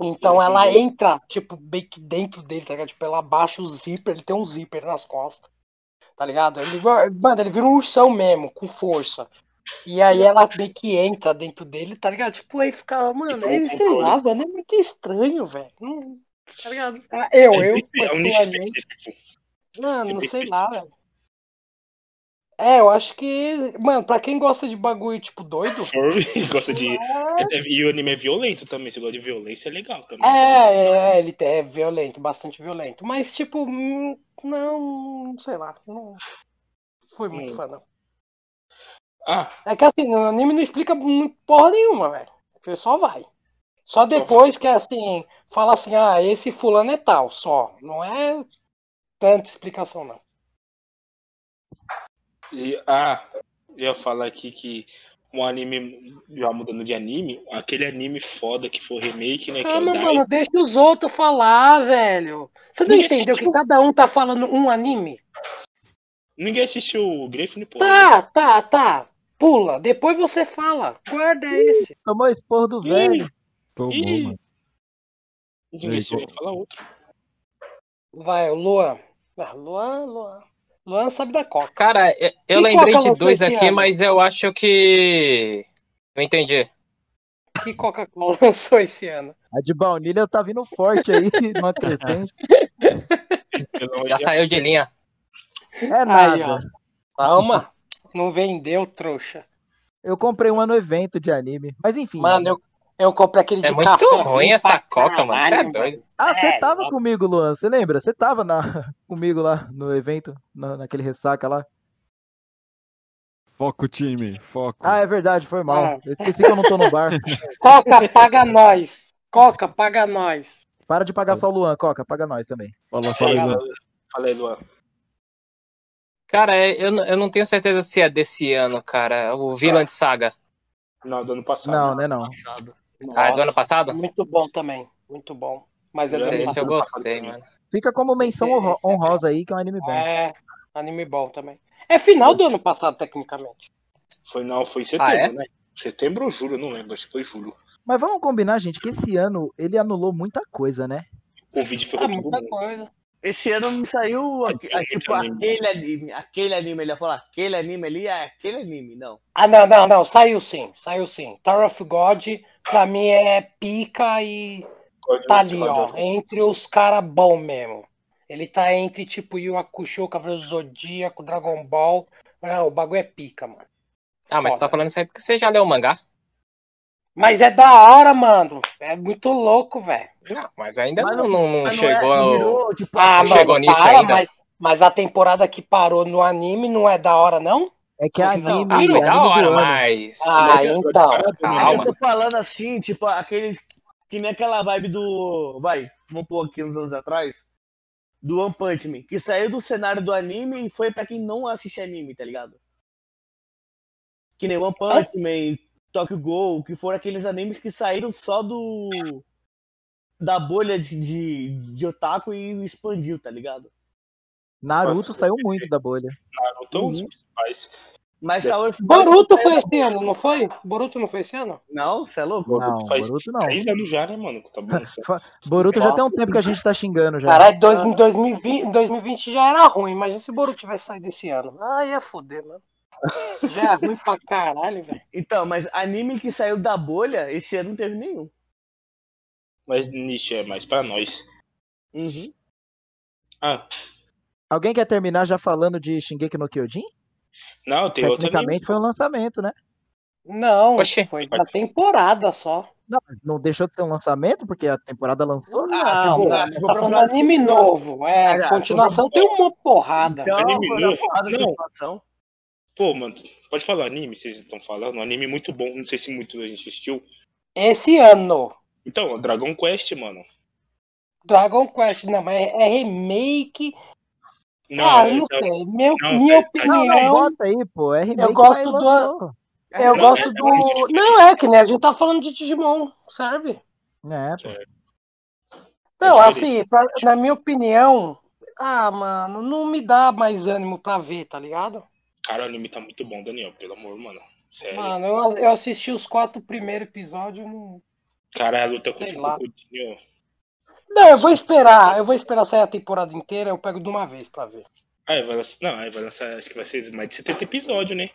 Então ela entra, tipo, bem que dentro dele, tá ligado? Tipo, ela abaixa o zíper, ele tem um zíper nas costas. Tá ligado? Ele, mano, ele vira um ursão mesmo, com força. E aí ela meio que entra dentro dele, tá ligado? Tipo, aí fica, mano, Tipo, aí, o sei lá, mano, é muito estranho, velho. Não- Tá ligado? Ah, Eu, eu, é um nicho particularmente. Mano, não bem sei lá, velho. É, eu acho que. Mano, pra quem gosta de bagulho, tipo, doido. *laughs* Gosta de. É, é- *laughs* E o anime é violento também. Se gosta de violência, é legal também. é, é, ele é violento, bastante violento. Mas, tipo, hum, não. Sei lá. Não fui muito Hum. fã, não. Ah, É que assim, o anime não explica muito porra nenhuma, velho. O pessoal vai. Só depois que, assim, fala assim, ah, esse fulano é tal, só. Não é tanta explicação, não. E, ah, eu ia falar aqui que um anime, já mudando de anime, aquele anime foda que foi remake, né? que é Calma, Dai. mano, deixa os outros falar, velho. Você não Ninguém entendeu que assistiu. cada um tá falando um anime? Ninguém assistiu o Griffin, pô. Tá, tá, tá. Pula, depois você fala. Guarda esse. Tomou esporro do velho. Tomou, Ih. mano. Ninguém assistiu, falar outro. Vai, Luan. Ah, Luan, Luan. Luan sabe da Coca. Cara, eu- eu E lembrei Coca de dois aqui, ano? mas eu acho que. Eu entendi. Que Coca-Cola *laughs* lançou esse ano? A de baunilha tá vindo forte aí, *laughs* numa crescente. Já saiu de linha. É Aí, nada. Calma. Não vendeu, trouxa. Eu comprei uma no evento de anime. Mas enfim. Mano, eu, eu comprei aquele É de muito café. ruim ruim essa coca, mano. Você é doido. Ah, você É, tava ó. comigo, Luan. Você lembra? Você tava na... *laughs* comigo lá no evento, na- naquele ressaca lá. Foco, time. Foco. Ah, é verdade, foi mal. Ah. Eu esqueci que eu não tô no bar. *laughs* Coca, paga nós. Coca, paga nós. Para de pagar só o Luan, Coca, paga nós também. Fala, fala, Paga Ivan. nós. Falei, Luan. Cara, é- eu, não- eu não tenho certeza se é desse ano, cara. O Vinland Saga. Não, do ano passado. Não, né não. Ah, é do Nossa, ano passado? Muito bom também. Muito bom. Mas é do Esse- eu gostei, mano. Fica como menção Esse- honrosa aí, que é um anime bom. É, anime bom também. É final do ano passado, tecnicamente. Foi, não, foi em setembro, Ah, é? né? Setembro ou julho, não lembro. Acho que foi julho. Mas vamos combinar, gente, que esse ano ele anulou muita coisa, né? O vídeo foi Ah, muita mundo. coisa. Esse ano não saiu *laughs* aque- Aquele tipo anime. aquele anime, aquele anime, ele ia falar, aquele anime ali é aquele anime, não. Ah, não, não, não. Saiu sim, saiu sim. Tower of God, pra mim, é pica e Código- tá ali, ó. Código- Entre os caras bom mesmo. Ele tá entre, tipo, Yu Hakusho, Cavaleiro Zodíaco, Dragon Ball. Ah, o bagulho é pica, mano. Ah, mas você tá Foda. falando isso aí porque você já leu o mangá? Mas é da hora, mano. É muito louco, velho. Não, mas ainda Mas não, não- não Mas chegou. não no- virou, tipo, Ah, Não chegou mano, nisso para, ainda. Mas, mas a temporada que parou no anime não é da hora, não? É que Vocês anime, Ah, anime da hora, mas. Ah, então. Calma. que eu tô falando assim, tipo, aqueles. Que nem aquela vibe do. Vai, vamos pôr aqui uns anos atrás. Do One Punch Man, que saiu do cenário do anime e foi pra quem não assiste anime, tá ligado? Que nem One Punch Man, Tokyo Ghoul, que foram aqueles animes que saíram só do. Da bolha de, de, de otaku e expandiu, tá ligado? Naruto saiu muito da bolha. Naruto é um dos Uhum. principais. Mas of God. Boruto foi esse ano, não foi? Boruto não foi esse ano? Não, você é louco? Não, Boruto não. três anos já, né, mano? Tá bom, *laughs* Fa- Boruto já tem um tempo que a gente tá xingando já. Caralho, dois- 2020, 2020 já era ruim. Imagina se o Boruto tivesse saído esse ano. Ah, ia foder, mano. Já é ruim pra caralho, velho. Então, mas anime que saiu da bolha, esse ano não teve nenhum. Mas nicho é mais pra nós. Uhum. Ah, Alguém quer terminar já falando de Shingeki no Kyojin? não, tem. Tecnicamente foi um lançamento, né? Não, Oxi. foi da temporada só. Não, mas não deixou de ser um lançamento porque a temporada lançou? Ah, Não, for- mas se você tá falando anime de- novo. É, Ah, a continuação tem uma porrada. Então, Anime novo? porrada Não. situação. Pô, mano, pode falar anime, vocês estão falando? Um anime muito bom, não sei se muito a gente assistiu. Esse ano, Então, Dragon Quest, mano. Dragon Quest, não, mas é remake. Não, ah, não é- sei. Meu, não, minha é- é- Não, opinião. bota aí, pô. É remake, gosto do- lançou. Eu Não, gosto é- do. é. Não, é que nem a gente tá falando de Digimon, serve? É, pô. Não, É assim, pra- na minha opinião, ah, mano, não me dá mais ânimo pra ver, tá ligado? Cara, o anime tá muito bom, Daniel, pelo amor, mano. Sério. Mano, eu, eu assisti os quatro primeiros episódios. Não... Cara, a luta contra o Crocodilo. Não, eu vou esperar. Eu vou esperar sair a temporada inteira. Eu pego de uma vez pra ver. Ah, vai lançar. Não, aí vai lançar, acho que vai ser mais de 70 episódios, né?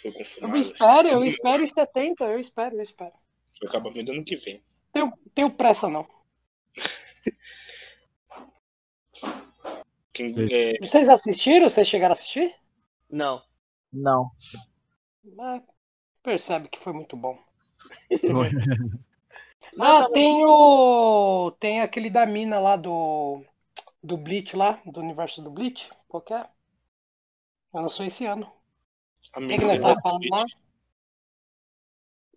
Foi Eu espero, eu espero em 70. Eu espero, eu espero. Vai acabar no ano que vem. Tenho, tenho pressa, não. Quem, é, Vocês assistiram? Vocês chegaram a assistir? Não. Não. Ah, percebe que foi muito bom. *laughs* Foi. Ah, tem o. Tem aquele da mina lá do. Do Bleach lá, do universo do Bleach. Qual que é? Lançou esse ano. a O que, nós estávamos falando lá?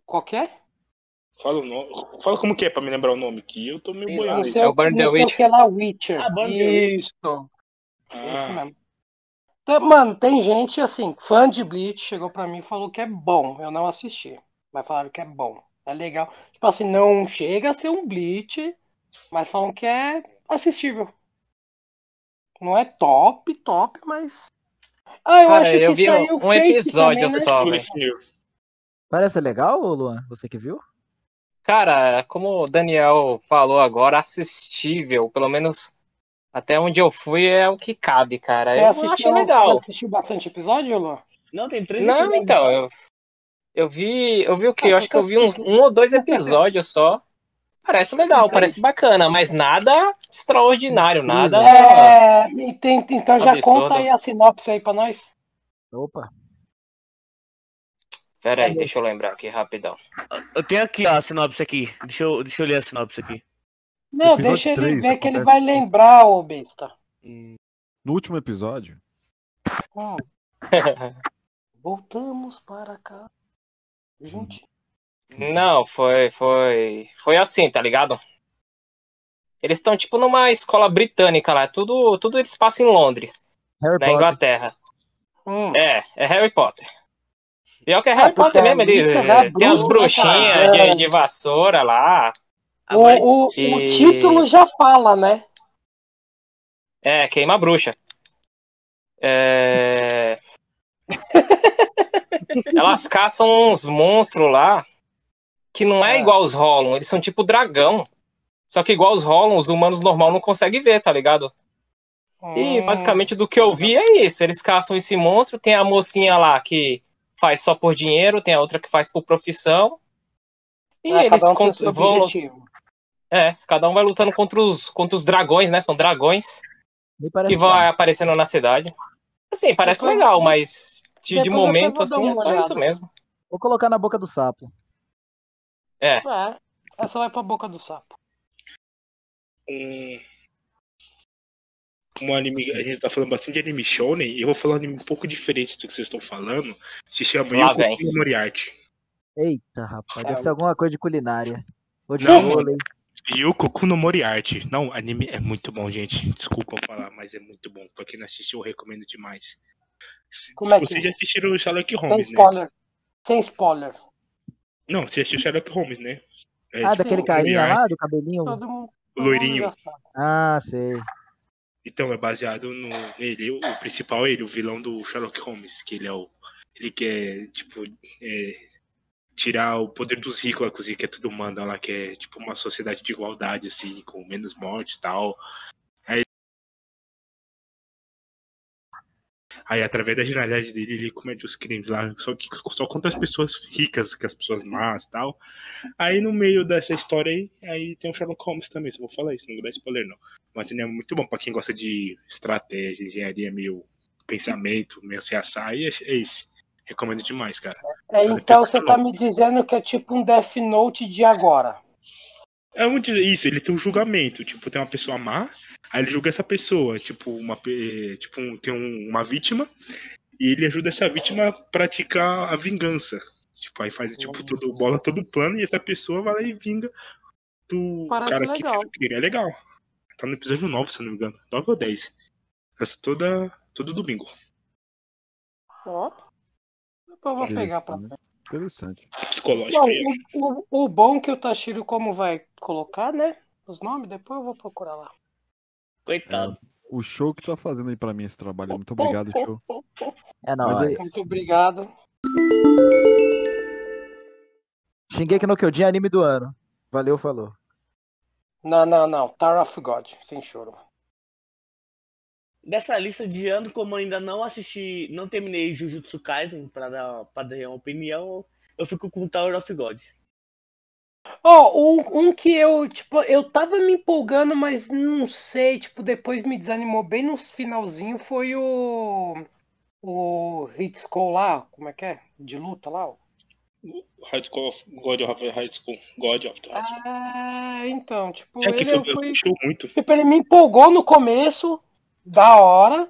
Qual que é? Fala o nome. Fala como que é pra me lembrar o nome, que eu tô meio boiando. Sei, É o Burn the o Witch. que é lá, Witcher. Ah, Burn the Witch. Isso. Ah, mesmo. Tem- mano, tem gente assim, fã de Bleach, chegou pra mim e falou que é bom. Eu não assisti, mas falaram que é bom. É legal. Tipo assim, não chega a ser um Bleach, mas falam que é assistível. Não é top, top, mas. Ah, eu Cara, acho que eu vi um fake episódio também, né? só, velho. Parece legal, Luan? Você que viu? Cara, como o Daniel falou agora, assistível. Pelo menos até onde eu fui é o que cabe, cara. Você eu assistiu, achei legal. Você assistiu bastante episódio, Luan? Não, tem três Não, episódios. então, eu, eu vi. Eu vi o quê? Ah, Eu acho que eu vi uns um ou dois episódios só. Parece legal, parece bacana, mas nada extraordinário, nada. É, tem- então já Absurdo. conta aí a sinopse aí pra nós. Opa. Pera aí, deixa eu lembrar aqui rapidão. Eu tenho aqui ó, a sinopse aqui. Deixa eu, deixa eu ler a sinopse aqui. Não, Episódio deixa ele três, ver que ele vai lembrar, ô besta. Hum, No último episódio, Hum. *laughs* Voltamos para cá. Gente. Não, foi, foi, foi assim, tá ligado? Eles estão tipo numa escola britânica lá, tudo, tudo eles passam em Londres, Harry na Potter. Inglaterra. Hum. É, é Harry Potter. Pior que é Harry Ah, Potter mesmo, a ele, bruxa tem as bruxa, bruxinhas cara. de, de vassoura lá. O, o, E- o título já fala, né? É, queima a bruxa. É... *laughs* Elas caçam uns monstros lá que não é Ah. igual os Rollon, eles são tipo dragão. Só que igual os Rollon, os humanos normal não conseguem ver, tá ligado? E Hum. basicamente do que eu vi é isso. Eles caçam esse monstro, tem a mocinha lá que faz só por dinheiro, tem a outra que faz por profissão. E Ah, eles cada um tem cont- seu vão. objetivo. É, cada um vai lutando contra os, contra os dragões, né? São dragões que vai legal. aparecendo na cidade. Assim, parece legal, mas de, de momento, assim, é só olhada. isso mesmo. Vou colocar na boca do sapo. É. É, essa vai pra boca do sapo. Um, um anime, a gente tá falando bastante de anime shonen, e eu vou falar um anime um pouco diferente do que vocês estão falando. Se chama Lá Yoko vem. no Moriarty. Eita, rapaz. Deve ser alguma coisa de culinária. Ou de Não, vôlei. Yuko no Moriarty. Não, anime é muito bom, gente. Desculpa falar, mas é muito bom. Pra quem não assistiu, eu recomendo demais. Se, Como é que- vocês já assistiram o Sherlock Sem Holmes, né? spoiler. Sem spoiler. Não, você assistiu Sherlock Holmes, né? É, Ah, daquele carinha lá, do cabelinho. Todo mundo. todo loirinho. Ah, sei. Então, é baseado no, nele. O, o principal é ele, o vilão do Sherlock Holmes, que ele é o ele quer, tipo, é, tirar o poder dos ricos lá, que é tudo manda lá, que é tipo uma sociedade de igualdade, assim, com menos morte e tal. Aí, através da genialidade dele, ele comete os crimes lá, só que só contra as pessoas ricas, que as pessoas más e tal. Aí no meio dessa história aí, aí tem o Sherlock Holmes também, só vou falar isso, não vou dar spoiler não. Mas ele é muito bom pra quem gosta de estratégia, engenharia, meio pensamento, meio CSI, é esse. Recomendo demais, cara. É, então você tá me dizendo que é tipo um Death Note de agora. É um, isso, ele tem um julgamento. Tipo, tem uma pessoa má, aí ele julga essa pessoa. Tipo, uma, tipo um, tem um, uma vítima, e ele ajuda essa vítima a praticar a vingança. Tipo, aí faz tipo, todo, bola todo plano e essa pessoa vai lá e vinga do Parece cara que legal. fez o crime. É legal. Tá no episódio 9, se não me engano. 9 ou 10. Essa toda, todo domingo. Ó. Depois eu vou pegar pra Interessante. Interessante. Psicológico. Não, o, o, o bom que o Tashiro como vai colocar, né? Os nomes, depois eu vou procurar lá. Coitado. O show que tá fazendo aí pra mim esse trabalho. Muito obrigado, show. É nóis. aí- Muito obrigado. Shingeki no Kyojin é anime do ano. Valeu, falou. Não, não, não. Tower of God, sem choro. Dessa lista de ano, como eu ainda não assisti, não terminei Jujutsu Kaisen pra dar, pra dar uma opinião, eu fico com Tower of God. Ó, um, um que eu, tipo, eu tava me empolgando, mas não sei, tipo, depois me desanimou bem no finalzinho foi o. O Hit School lá, como é que é? De luta lá. ó. High School of God of High School. God of High School. Ah, então, tipo, É que ele foi, foi. muito. Tipo, ele me empolgou no começo, da hora.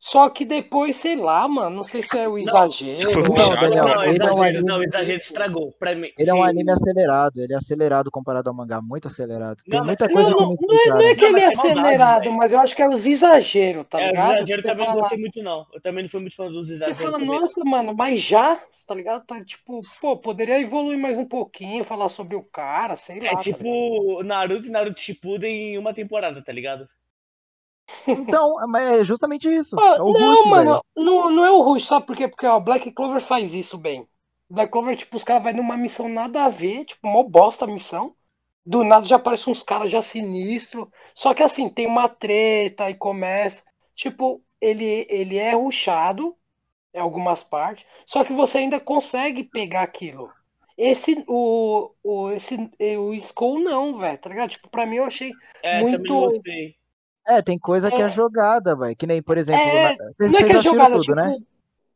Só que depois, sei lá, mano, não sei se é o exagero. Ou- Não, puxado. Daniel, não, ele é um exagero, anime- não, exagero estragou. Pra mim, Ele é um anime acelerado, ele é acelerado comparado ao mangá, muito acelerado. Tem Não, mas- muita Não, coisa não, não, não é, não é explicaram. que ele é Não, mas é acelerado, velho. mas eu acho que é os exageros, tá é, os ligado? exageros Você também não fala- gostei muito, não. Eu também não fui muito fã dos Você exageros. fala, também. nossa, mano, mas já, tá ligado? Tá tipo, pô, poderia evoluir mais um pouquinho, falar sobre o cara, sei lá. É tá ligado? tipo Naruto e Naruto Shippuden em uma temporada, tá ligado? Então, mas é justamente isso. Pô, É o não, Rush, mano, não, não é o Rush, sabe por quê? Porque ó, Black Clover faz isso bem. Black Clover, tipo, os caras vão numa missão nada a ver, tipo, mó bosta a missão. Do nada já aparecem uns caras já sinistros. Só que assim, tem uma treta e começa. Tipo, ele, ele é rushado em algumas partes. Só que você ainda consegue pegar aquilo. Esse, o, o, esse, o Skull não, velho, tá ligado? Tipo, pra mim eu achei. É, Muito- também gostei. É, tem coisa que é É. jogada, velho. Que nem, por exemplo, É, vocês, Não é que é assistiram jogada, tudo, tipo, né?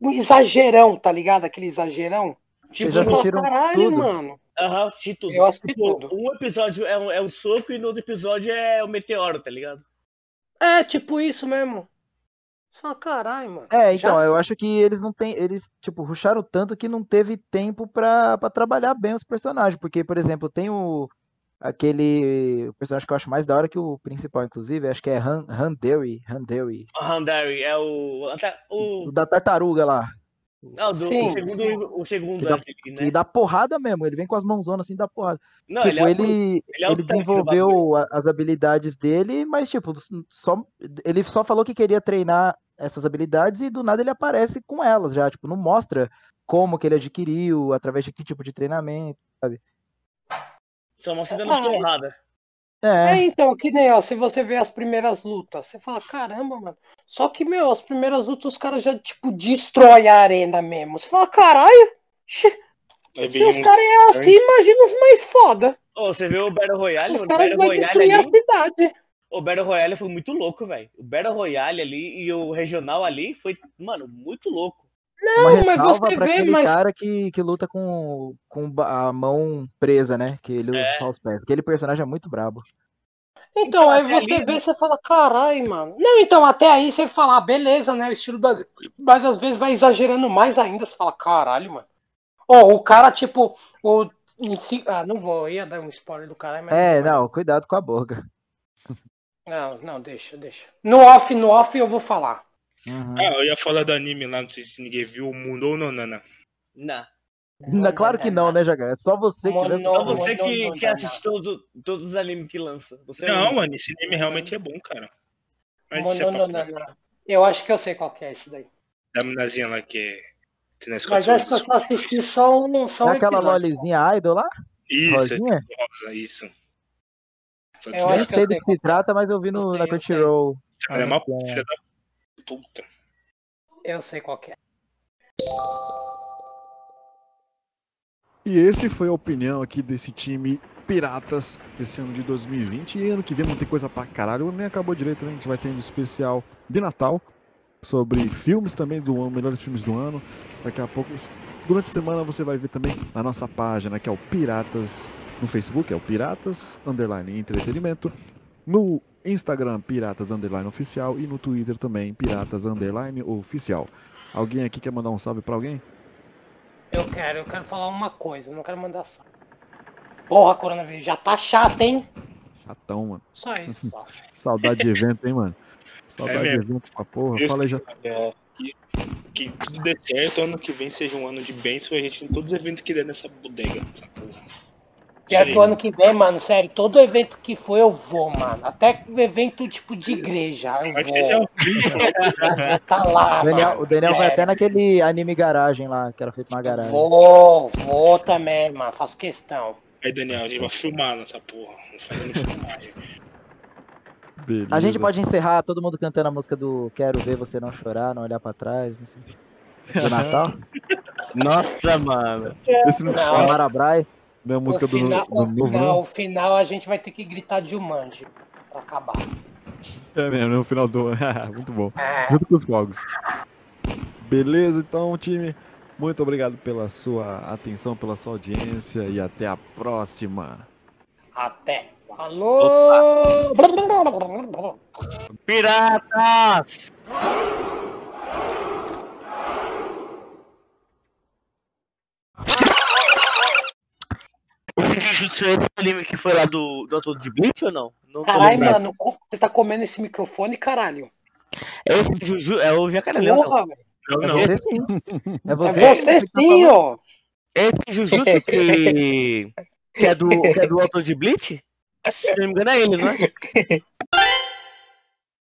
um exagerão, tá ligado? Aquele exagerão. Tipo, Vocês assistiram caralho, tudo? mano. aham, assisti tudo. Eu assisti Tipo, tudo. um episódio é um, é um soco e no outro episódio é o meteoro, tá ligado? É, tipo isso mesmo. Fala, caralho, mano. É, então, Já? eu acho que eles não têm. Eles, tipo, rusharam tanto que não teve tempo pra, pra trabalhar bem os personagens. Porque, por exemplo, tem o. Aquele. O personagem que eu acho mais da hora que o principal, inclusive, acho que é Han, Handeri. Handeri. Handari é o. O O, da tartaruga lá. não, do, Sim, o segundo, sim. o segundo Que dá- ali, E né? dá porrada mesmo. Ele vem com as mãozonas assim, dá porrada. Não, tipo, ele é ele, o ele, ele é desenvolveu a- as habilidades dele, mas, tipo, só, ele só falou que queria treinar essas habilidades e do nada ele aparece com elas já. Tipo, não mostra como que ele adquiriu, através de que tipo de treinamento. Só mostra dando Ah, porrada. É, É, então, que nem, ó, se você vê as primeiras lutas, você fala, caramba, mano. Só que, meu, as primeiras lutas os caras já, tipo, destrói a arena mesmo. Você fala, caralho, xe, Aí se os caras é assim, imagina os mais foda. Ô, você viu o Battle Royale? Os O caras Battle vão Royale destruir a ali, cidade. o Battle Royale foi muito louco, velho. O Battle Royale ali e o regional ali foi, mano, muito louco. Uma Não, mas você pra vê, aquele mas- cara que, que luta com, com a mão presa, né? Que ele usa É. só os pés. Aquele personagem é muito brabo. Então, Então, aí você ali, vê, né? você fala, caralho, mano. Não, então, até aí você fala, ah, beleza, né? O estilo da. Mas às vezes vai exagerando mais ainda. Você fala, caralho, mano. Ó, o cara, tipo, o. Ah, não vou, eu ia dar um spoiler do caralho, mas. É, vou. não, cuidado com a boca. Não, não, deixa, deixa. No off, no off eu vou falar. Uhum. Ah, eu ia falar do anime lá, não sei se ninguém viu, o Mundo ou Nonana. Não. Não, claro que não, né, Jagar? É só você que lembra. Só Não, você que, que assiste todo, todos os animes que lança. Você é Não, único. mano, esse anime realmente é bom, cara. Mas Não, deixa não, pra não, não, não. Eu acho que eu sei qual que é isso daí. Da meninazinha lá que é Tem Mas acho que eu só assisti só um, só um Não é aquela episódio. lolizinha idol lá? Isso, é Rosinha? rosa, isso. Só Eu que Eu nem sei do que se trata, mas eu vi no, na. Crunchyroll. ela é uma filha da puta. Eu sei qual que é. E esse foi a opinião aqui desse time Piratas esse ano de 2020. E ano que vem não tem coisa pra caralho. Nem acabou direito, né? A gente vai ter um especial de Natal sobre filmes também do ano, melhores filmes do ano. Daqui a pouco, durante a semana, você vai ver também na nossa página, que é o Piratas no Facebook, é o Piratas Underline Entretenimento. No Instagram, Piratas Underline Oficial. E no Twitter também, Piratas Underline Oficial. Alguém aqui quer mandar um salve pra alguém? Eu quero, eu quero falar uma coisa, não quero mandar só. Porra, coronavírus, já tá chato, hein? Chatão, mano. Só isso, só. *laughs* Saudade de evento, hein, mano? Saudade É de evento pra porra. Deus Fala aí já. É, Que tudo dê certo, ano que vem seja um ano de bênção a gente em todos os eventos que der nessa bodega, nessa porra. Pior que o ano que vem, mano, sério, todo evento que for eu vou, mano. Até evento tipo de igreja, eu Mas vou. *laughs* Tá lá, O Daniel, mano. o Daniel vai até naquele anime garagem lá, que era feito uma garagem. Vou, vou também, mano. Faço questão. Aí, Daniel, a gente vai filmar nessa porra. Fazendo filmagem. Beleza. A gente pode encerrar todo mundo cantando a música do Quero Ver Você Não Chorar, Não Olhar Pra Trás, assim. Do *laughs* Natal. Nossa, mano. Esse não, Não. Amara. Não é a música o do, final, do o novo, final, não? o final a gente vai ter que gritar de Jumanji pra acabar. É mesmo, no final do. *laughs* Muito bom. É, Junto com os fogos. Beleza, então, time. Muito obrigado pela sua atenção, pela sua audiência e até a próxima. até. Falou! Piratas! Esse Jujutsu é esse anime que foi lá do, do autor de Bleach ou não? Não Caralho, mano, você tá comendo esse microfone, caralho? É esse Juju, é o Jacaré Leão. Porra, velho. Não, É não. você sim. É É você, você que tá sim, ó. Esse Jujutsu que, que, é do, que é do autor de Bleach? Se não me engano é ele, não é? *laughs*